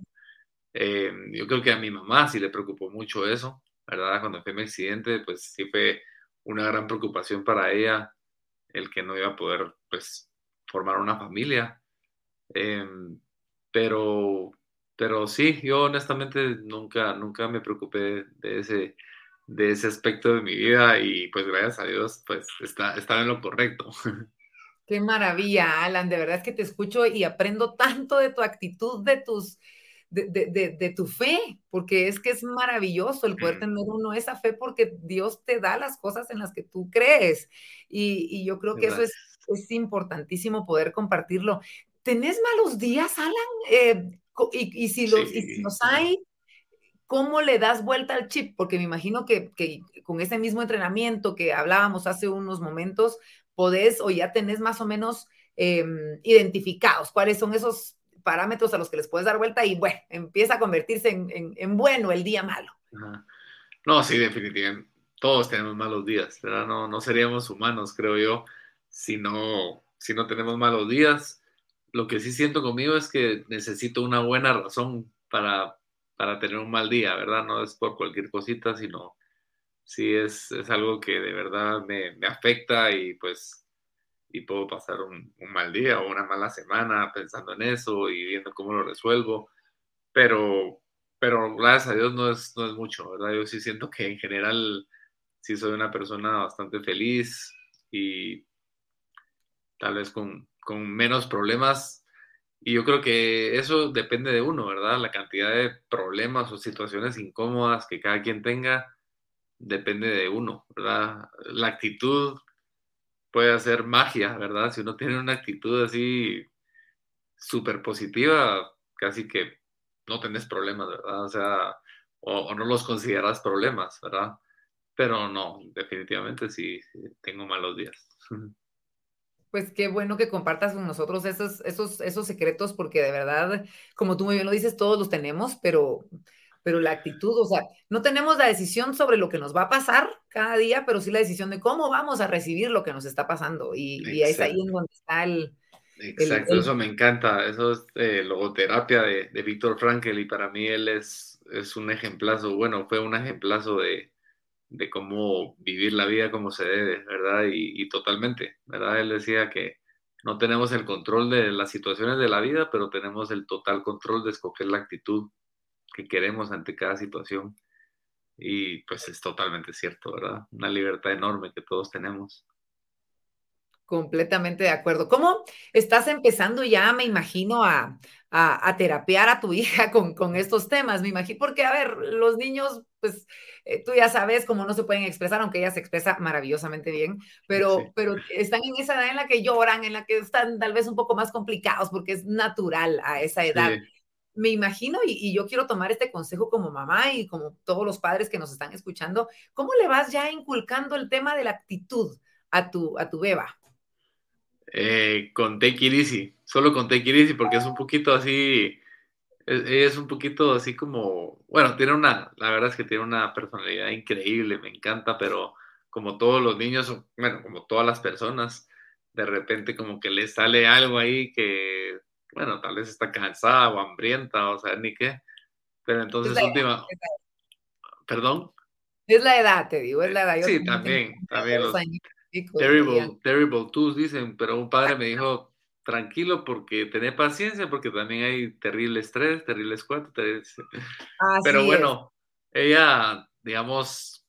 Eh, yo creo que a mi mamá sí le preocupó mucho eso, ¿verdad? Cuando fue mi accidente, pues sí fue una gran preocupación para ella el que no iba a poder, pues, formar una familia. Eh, pero, pero sí, yo honestamente nunca, nunca me preocupé de ese, de ese aspecto de mi vida y pues gracias a Dios, pues está, está en lo correcto. Qué maravilla, Alan. De verdad es que te escucho y aprendo tanto de tu actitud, de tus, de, tu fe, porque es que es maravilloso el poder tener uno esa fe porque Dios te da las cosas en las que tú crees. Y, yo creo que eso es, es, importantísimo poder compartirlo. ¿Tenés malos días, Alan? Eh, y, si los, y si los hay, ¿cómo le das vuelta al chip? Porque me imagino que, que, con ese mismo entrenamiento que hablábamos hace unos momentos, podés o ya tenés más o menos em, identificados cuáles son esos parámetros a los que les puedes dar vuelta y bueno, empieza a convertirse en, bueno el día malo. No, sí, definitivamente. Todos tenemos malos días, ¿verdad? No, no seríamos humanos, creo yo, si no, si no tenemos malos días. Lo que sí siento conmigo es que necesito una buena razón para, para tener un mal día, ¿verdad? No es por cualquier cosita, sino sí es, es algo que de verdad me, me, afecta y pues y puedo pasar un, un, mal día o una mala semana pensando en eso y viendo cómo lo resuelvo, pero, pero gracias a Dios no es, no es mucho, ¿verdad? Yo sí siento que en general sí soy una persona bastante feliz y tal vez con, con menos problemas. Y yo creo que eso depende de uno, ¿verdad? La cantidad de problemas o situaciones incómodas que cada quien tenga depende de uno, ¿verdad? La actitud puede hacer magia, ¿verdad? Si uno tiene una actitud así súper positiva, casi que no tenés problemas, ¿verdad? O sea, o, no los consideras problemas, ¿verdad? Pero no, definitivamente sí, tengo malos días. Pues qué bueno que compartas con nosotros esos, esos, esos secretos, porque de verdad, como tú muy bien lo dices, todos los tenemos, pero pero la actitud, o sea, no tenemos la decisión sobre lo que nos va a pasar cada día, pero sí la decisión de cómo vamos a recibir lo que nos está pasando. Y, y es ahí en donde está el... Exacto, eso me encanta. Eso es eh, logoterapia de, de Víctor Frankel y para mí él es, es un ejemplazo, bueno, fue un ejemplazo de, de cómo vivir la vida como se debe, ¿verdad? Y, totalmente, ¿verdad? Él decía que no tenemos el control de las situaciones de la vida, pero tenemos el total control de escoger la actitud que queremos ante cada situación. Y pues es totalmente cierto, ¿verdad? Una libertad enorme que todos tenemos. Completamente de acuerdo. ¿Cómo estás empezando ya, me imagino, a, a, terapiar a tu hija con, con, estos temas? Me imagino, porque, a ver, los niños, pues eh, tú ya sabes cómo no se pueden expresar, aunque ella se expresa maravillosamente bien, pero, pero están en esa edad en la que lloran, en la que están tal vez un poco más complicados, porque es natural a esa edad. Me imagino, y, yo quiero tomar este consejo como mamá y como todos los padres que nos están escuchando, ¿cómo le vas ya inculcando el tema de la actitud a tu, a tu beba? Eh, con Take It Easy, solo con Take It Easy, porque es un poquito así, es, es, un poquito así como, bueno, tiene una, la verdad es que tiene una personalidad increíble, me encanta, pero como todos los niños, bueno, como todas las personas, de repente como que le sale algo ahí que bueno, tal vez está cansada o hambrienta, o sea, ni qué. Pero entonces, última. ¿Perdón? Es la edad, te digo, es la edad. sí, también, también. Los terrible, terrible twos dicen, pero un padre me dijo, tranquilo porque tené paciencia porque también hay terribles tres, terribles cuatro, terribles... pero bueno, ella, digamos,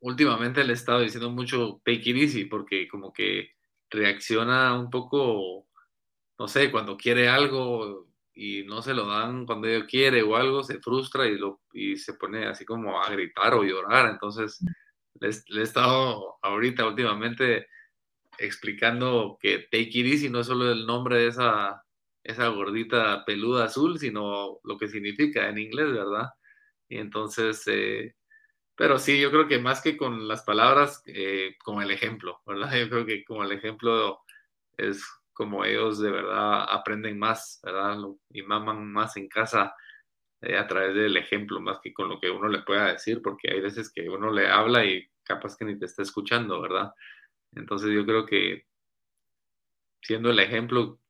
últimamente le he estado diciendo mucho take it easy porque como que reacciona un poco no sé, cuando quiere algo y no se lo dan cuando ella quiere o algo, se frustra y, lo, y se pone así como a gritar o llorar. Entonces, le, he estado ahorita últimamente explicando que Take It no es solo el nombre de esa, esa gordita peluda azul, sino lo que significa en inglés, ¿verdad? Y entonces, eh, pero sí, yo creo que más que con las palabras, eh, con el ejemplo, ¿verdad? Yo creo que como el ejemplo es como ellos de verdad aprenden más, ¿verdad? Y maman más en casa eh, a través del ejemplo, más que con lo que uno le pueda decir, porque hay veces que uno le habla y capaz que ni te está escuchando, ¿verdad? Entonces yo creo que siendo el ejemplo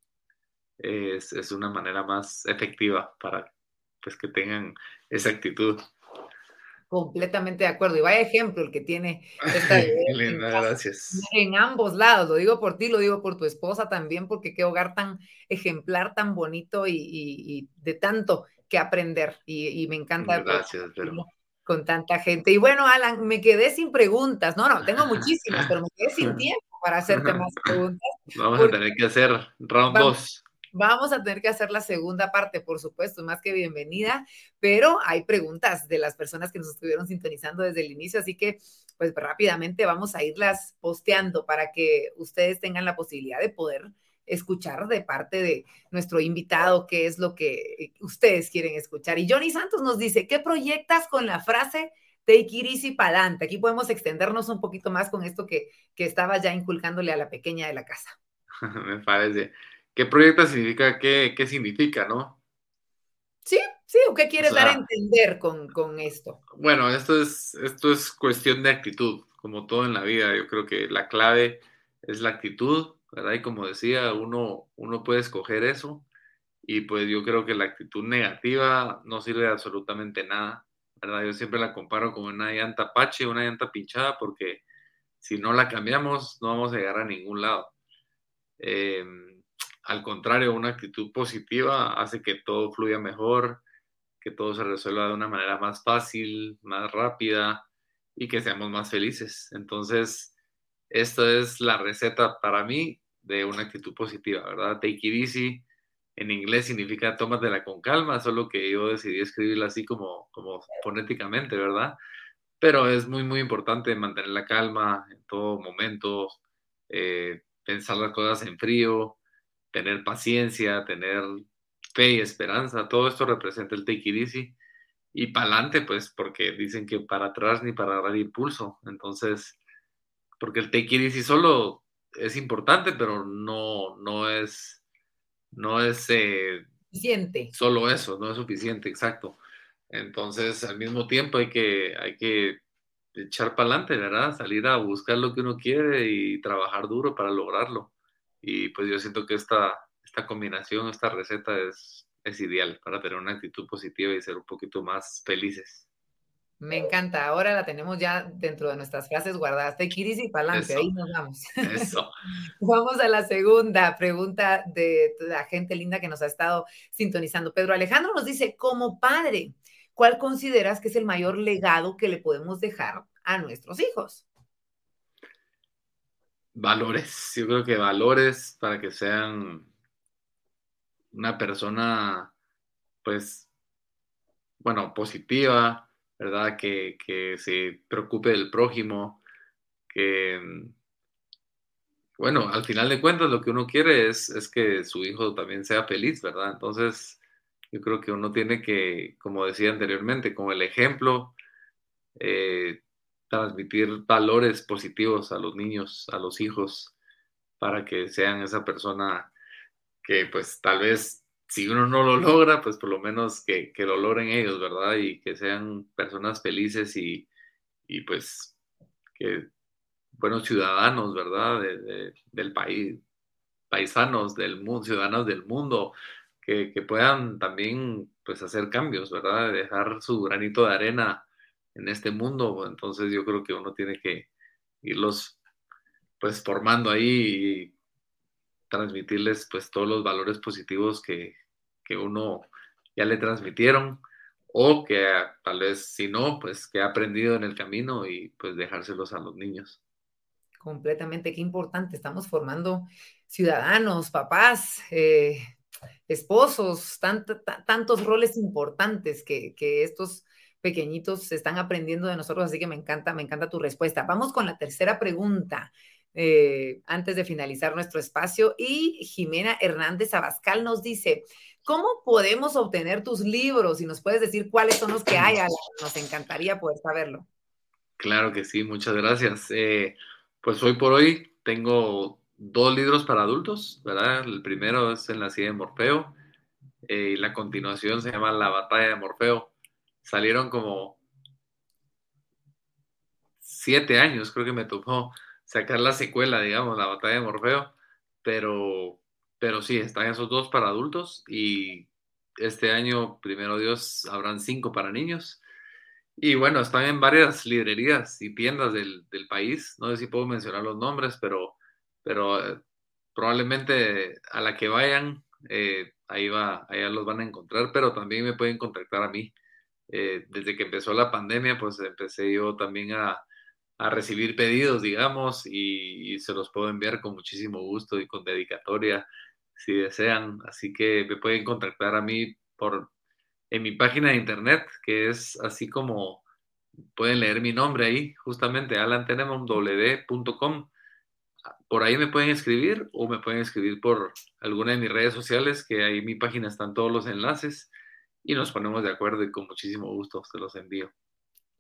es, es una manera más efectiva para pues, que tengan esa actitud. Completamente de acuerdo. Y vaya ejemplo el que tiene esta Linda, gracias. En ambos lados, lo digo por ti, lo digo por tu esposa también, porque qué hogar tan ejemplar, tan bonito y, de tanto que aprender. Y, me encanta. Gracias, Con tanta gente. Y bueno, Alan, me quedé sin preguntas. No, no, tengo muchísimas, pero me quedé sin tiempo para hacerte más preguntas. Vamos a tener que hacer round 2. Vamos a tener que hacer la segunda parte, por supuesto, más que bienvenida, pero hay preguntas de las personas que nos estuvieron sintonizando desde el inicio, así que pues rápidamente vamos a irlas posteando para que ustedes tengan la posibilidad de poder escuchar de parte de nuestro invitado qué es lo que ustedes quieren escuchar. Y Johnny Santos nos dice, ¿qué proyectas con la frase take it easy para adelante? Aquí podemos extendernos un poquito más con esto que, que estaba ya inculcándole a la pequeña de la casa. Me parece. ¿Qué proyecta significa? ¿Qué, qué significa, no? Sí, sí, ¿o qué quieres dar a entender con, con, esto? Bueno, esto es, esto es cuestión de actitud, como todo en la vida. Yo creo que la clave es la actitud, ¿verdad? Y como decía, uno, uno puede escoger eso. Y pues yo creo que la actitud negativa no sirve de absolutamente nada, ¿verdad? Yo siempre la comparo con una llanta pache, una llanta pinchada, porque si no la cambiamos, no vamos a llegar a ningún lado. Eh, al contrario, una actitud positiva hace que todo fluya mejor, que todo se resuelva de una manera más fácil, más rápida y que seamos más felices. Entonces, esta es la receta para mí de una actitud positiva, ¿verdad? Take it easy. En inglés significa tómatela con calma, solo que yo decidí escribirla así como, como fonéticamente, ¿verdad? Pero es muy, muy importante mantener la calma en todo momento, eh, pensar las cosas en frío, tener paciencia, tener fe y esperanza, todo esto representa el take it easy. Y para adelante, pues, porque dicen que para atrás ni para dar impulso. Entonces, porque el take it easy solo es importante, pero no, no es, no es eh, suficiente. Solo eso, no es suficiente, exacto. Entonces, al mismo tiempo hay que, hay que echar para adelante, ¿verdad? Salir a buscar lo que uno quiere y trabajar duro para lograrlo. Y pues yo siento que esta, esta combinación, esta receta es, es ideal para tener una actitud positiva y ser un poquito más felices. Me encanta. Ahora la tenemos ya dentro de nuestras frases guardadas. Te quieres y para adelante. Ahí nos vamos. Eso. vamos a la segunda pregunta de la gente linda que nos ha estado sintonizando. Pedro Alejandro nos dice, como padre, ¿cuál consideras que es el mayor legado que le podemos dejar a nuestros hijos? valores. Yo creo que valores para que sean una persona, pues, bueno, positiva, ¿verdad? Que, se preocupe del prójimo, que, bueno, al final de cuentas lo que uno quiere es, es que su hijo también sea feliz, ¿verdad? Entonces, yo creo que uno tiene que, como decía anteriormente, como el ejemplo, eh, transmitir valores positivos a los niños, a los hijos, para que sean esa persona que pues tal vez si uno no lo logra, pues por lo menos que, lo logren ellos, ¿verdad? Y que sean personas felices y, pues que buenos ciudadanos, ¿verdad? del país, paisanos del mundo, ciudadanos del mundo, que, que, puedan también pues hacer cambios, ¿verdad? Dejar su granito de arena en este mundo. Entonces yo creo que uno tiene que irlos pues formando ahí y transmitirles pues todos los valores positivos que, uno ya le transmitieron o que tal vez si no, pues que ha aprendido en el camino y pues dejárselos a los niños. Completamente, qué importante, estamos formando ciudadanos, papás, eh, esposos, tantos roles importantes que, que estos pequeñitos están aprendiendo de nosotros, así que me encanta, me encanta tu respuesta. Vamos con la tercera pregunta. Eh, antes de finalizar nuestro espacio. Y Jimena Hernández Abascal nos dice, ¿cómo podemos obtener tus libros? Y nos puedes decir cuáles son los que hay. Nos encantaría poder saberlo. Claro que sí, muchas gracias. Eh, pues hoy por hoy tengo dos libros para adultos, ¿verdad? El primero es En la silla de Morfeo eh, y la continuación se llama La batalla de Morfeo salieron como siete años, creo que me tocó sacar la secuela, digamos, la batalla de Morfeo, pero, pero sí, están esos dos para adultos y este año, primero Dios, habrán cinco para niños. Y bueno, están en varias librerías y tiendas del, país. No sé si puedo mencionar los nombres, pero, pero eh, probablemente a la que vayan, eh, ahí va, allá los van a encontrar, pero también me pueden contactar a mí. Eh, desde que empezó la pandemia, pues empecé yo también a, a recibir pedidos, digamos, y, se los puedo enviar con muchísimo gusto y con dedicatoria si desean. Así que me pueden contactar a mí por en mi página de internet, que es así como pueden leer mi nombre ahí, justamente alantenemomw.com. Por ahí me pueden escribir o me pueden escribir por alguna de mis redes sociales, que ahí en mi página están todos los enlaces y nos ponemos de acuerdo y con muchísimo gusto se los envío.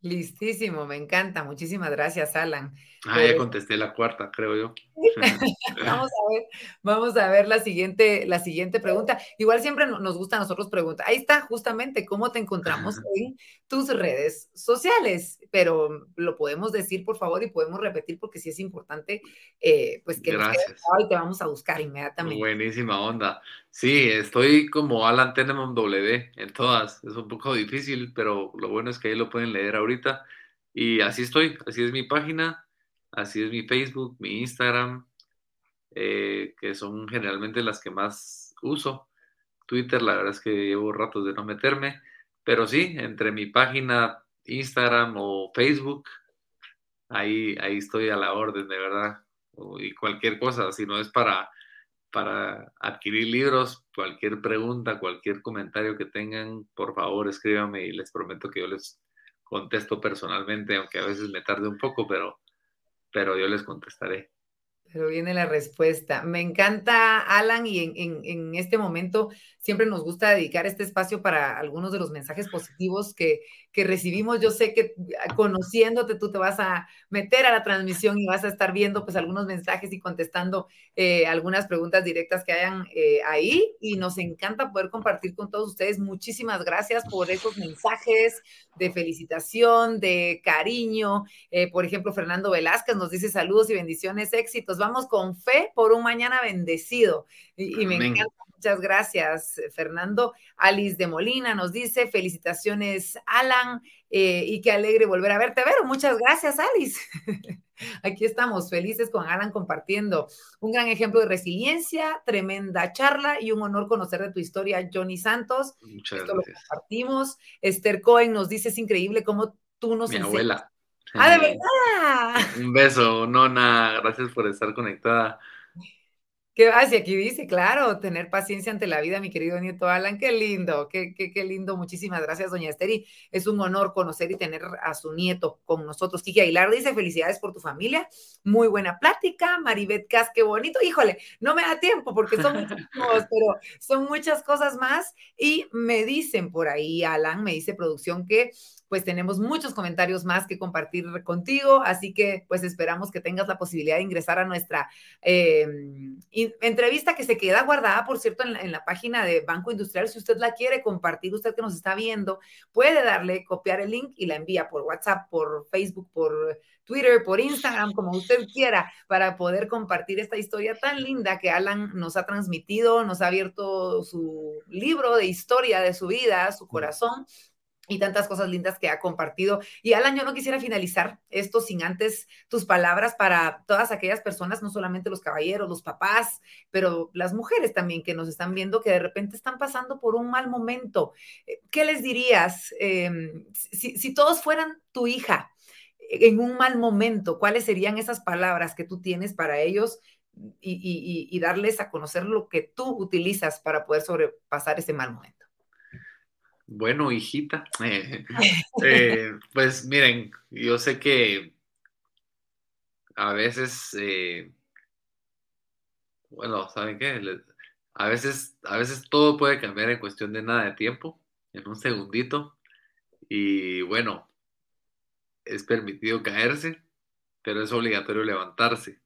Listísimo, me encanta. Muchísimas gracias, Alan. Ah, ya contesté la cuarta, creo yo. vamos a ver, vamos a ver la siguiente, la siguiente pregunta. Igual siempre nos gusta a nosotros preguntar. Ahí está, justamente, ¿cómo te encontramos en tus redes sociales? Pero lo podemos decir, por favor, y podemos repetir porque sí es importante, eh, pues que Gracias. nos y te vamos a buscar inmediatamente. Buenísima onda. Sí, estoy como Alan Tenemon W en todas. Es un poco difícil, pero lo bueno es que ahí lo pueden leer ahorita. Y así estoy, así es mi página, así es mi Facebook, mi Instagram, eh, que son generalmente las que más uso. Twitter, la verdad es que llevo ratos de no meterme, pero sí, entre mi página, Instagram o Facebook, ahí, ahí estoy a la orden, de verdad. Y cualquier cosa, si no es para, para adquirir libros, cualquier pregunta, cualquier comentario que tengan, por favor escríbanme y les prometo que yo les contesto personalmente, aunque a veces me tarde un poco, pero, pero yo les contestaré. Pero viene la respuesta. Me encanta, Alan, y en, este momento siempre nos gusta dedicar este espacio para algunos de los mensajes positivos que, que, recibimos. Yo sé que ah, conociéndote, tú te vas a meter a la transmisión y vas a estar viendo pues algunos mensajes y contestando eh, algunas preguntas directas que hayan eh, ahí. Y nos encanta poder compartir con todos ustedes. Muchísimas gracias por esos mensajes de felicitación, de cariño. Eh, por ejemplo, Fernando Velázquez nos dice saludos y bendiciones, éxitos vamos con fe por un mañana bendecido. Y, me encanta. Muchas gracias, Fernando. Alice de Molina nos dice, felicitaciones, Alan, eh, y qué alegre volver a verte, Vero. Muchas gracias, Alice. Aquí estamos, felices con Alan compartiendo un gran ejemplo de resiliencia, tremenda charla y un honor conocer de tu historia, Johnny Santos. Muchas gracias. Lo compartimos. Esther Cohen nos dice, es increíble cómo tú nos Mi abuela. ¡Ah, de verdad! Un beso, Nona. Gracias por estar conectada. ¿Qué vas? Y aquí dice, claro, tener paciencia ante la vida, mi querido nieto Alan. Qué lindo, qué, qué, qué lindo. Muchísimas gracias, doña Esteri. Es un honor conocer y tener a su nieto con nosotros. Kiki Aguilar dice, felicidades por tu familia. Muy buena plática. Maribet Cas, qué bonito. Híjole, no me da tiempo porque son muchos, pero son muchas cosas más. Y me dicen por ahí, Alan, me dice producción que pues tenemos muchos comentarios más que compartir contigo, así que pues esperamos que tengas la posibilidad de ingresar a nuestra em, entrevista que se queda guardada, por cierto, en la, página de Banco Industrial. Si usted la quiere compartir, usted que nos está viendo, puede darle, copiar el link y la envía por WhatsApp, por Facebook, por Twitter, por Instagram, como usted quiera, para poder compartir esta historia tan linda que Alan nos ha transmitido, nos ha abierto su libro de historia de su vida, su corazón y tantas cosas lindas que ha compartido. Y Alan, yo no quisiera finalizar esto sin antes tus palabras para todas aquellas personas, no solamente los caballeros, los papás, pero las mujeres también que nos están viendo que de repente están pasando por un mal momento. Eh, ¿Qué les dirías em, si, todos fueran tu hija en un mal momento? ¿Cuáles serían esas palabras que tú tienes para ellos? y darles a conocer lo que tú utilizas para poder sobrepasar ese mal momento. Bueno, hijita, eh, pues miren, yo sé que a veces, eh, bueno, ¿saben qué? A veces, a veces todo puede cambiar en cuestión de nada de tiempo, en un segundito, y bueno, es permitido caerse, pero es obligatorio levantarse,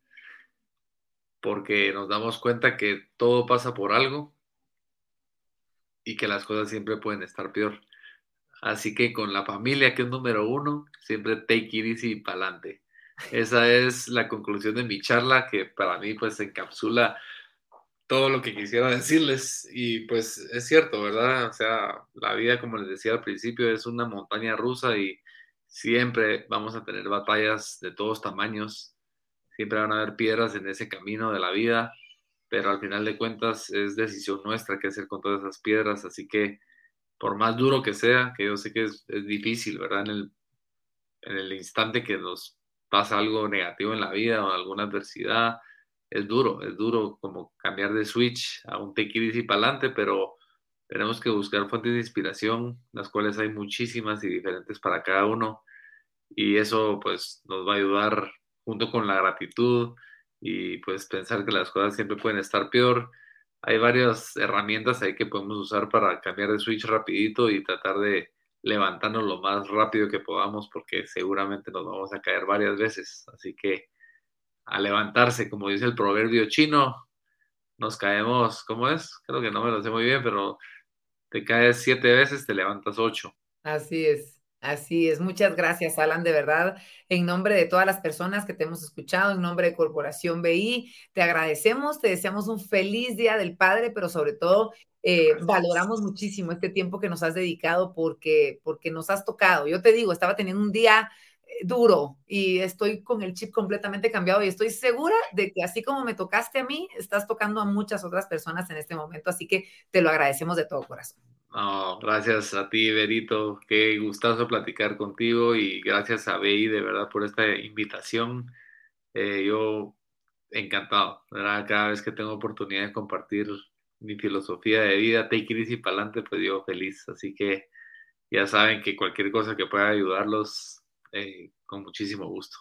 porque nos damos cuenta que todo pasa por algo y que las cosas siempre pueden estar peor. Así que con la familia, que es número uno, siempre take it easy para adelante. Esa es la conclusión de mi charla, que para mí pues encapsula todo lo que quisiera decirles. Y pues es cierto, ¿verdad? O sea, la vida, como les decía al principio, es una montaña rusa y siempre vamos a tener batallas de todos tamaños. Siempre van a haber piedras en ese camino de la vida pero al final de cuentas es decisión nuestra qué hacer con todas esas piedras, así que por más duro que sea, que yo sé que es, difícil, ¿verdad? En el, en el instante que nos pasa algo negativo en la vida o alguna adversidad, es duro, es duro como cambiar de switch a un take y para adelante, pero tenemos que buscar fuentes de inspiración, las cuales hay muchísimas y diferentes para cada uno, y eso pues nos va a ayudar junto con la gratitud y pues pensar que las cosas siempre pueden estar peor. Hay varias herramientas ahí que podemos usar para cambiar de switch rapidito y tratar de levantarnos lo más rápido que podamos porque seguramente nos vamos a caer varias veces. Así que a levantarse, como dice el proverbio chino, nos caemos, ¿cómo es? Creo que no me lo sé muy bien, pero te caes siete veces, te levantas ocho. Así es. Así es, muchas gracias, Alan, de verdad, en nombre de todas las personas que te hemos escuchado, en nombre de Corporación BI, te agradecemos, te deseamos un feliz Día del Padre, pero sobre todo eh, valoramos muchísimo este tiempo que nos has dedicado porque, porque nos has tocado. Yo te digo, estaba teniendo un día duro y estoy con el chip completamente cambiado y estoy segura de que así como me tocaste a mí, estás tocando a muchas otras personas en este momento, así que te lo agradecemos de todo corazón. No, gracias a ti, Berito. Qué gustazo platicar contigo y gracias a BI de verdad por esta invitación. Eh, yo encantado, ¿verdad? Cada vez que tengo oportunidad de compartir mi filosofía de vida, take it easy para adelante, pues yo feliz. Así que ya saben que cualquier cosa que pueda ayudarlos, eh, con muchísimo gusto.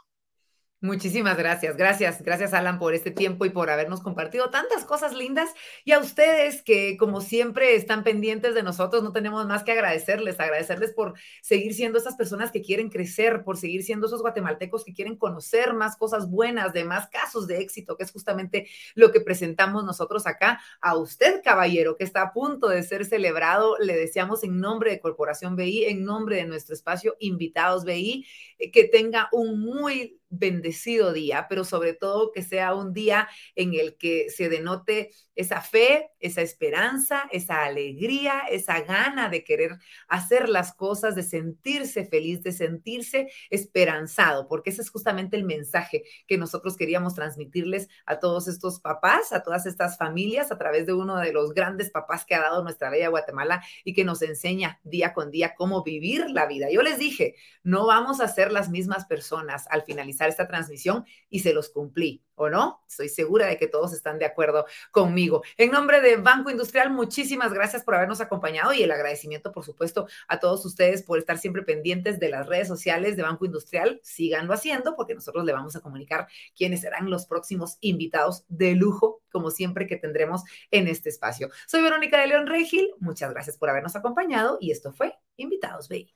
Muchísimas gracias, gracias, gracias Alan por este tiempo y por habernos compartido tantas cosas lindas y a ustedes que como siempre están pendientes de nosotros, no tenemos más que agradecerles, agradecerles por seguir siendo esas personas que quieren crecer, por seguir siendo esos guatemaltecos que quieren conocer más cosas buenas, de más casos de éxito, que es justamente lo que presentamos nosotros acá. A usted, caballero, que está a punto de ser celebrado, le deseamos en nombre de Corporación BI, en nombre de nuestro espacio Invitados BI, eh, que tenga un muy bendecido día, pero sobre todo que sea un día en el que se denote esa fe, esa esperanza, esa alegría, esa gana de querer hacer las cosas, de sentirse feliz, de sentirse esperanzado, porque ese es justamente el mensaje que nosotros queríamos transmitirles a todos estos papás, a todas estas familias, a través de uno de los grandes papás que ha dado nuestra bella Guatemala y que nos enseña día con día cómo vivir la vida. Yo les dije, no vamos a ser las mismas personas al finalizar esta transmisión y se los cumplí, ¿o no? Estoy segura de que todos están de acuerdo conmigo. En nombre de Banco Industrial, muchísimas gracias por habernos acompañado y el agradecimiento, por supuesto, a todos ustedes por estar siempre pendientes de las redes sociales de Banco Industrial. Síganlo haciendo porque nosotros le vamos a comunicar quiénes serán los próximos invitados de lujo, como siempre que tendremos en este espacio. Soy Verónica de León Regil, muchas gracias por habernos acompañado y esto fue Invitados BI.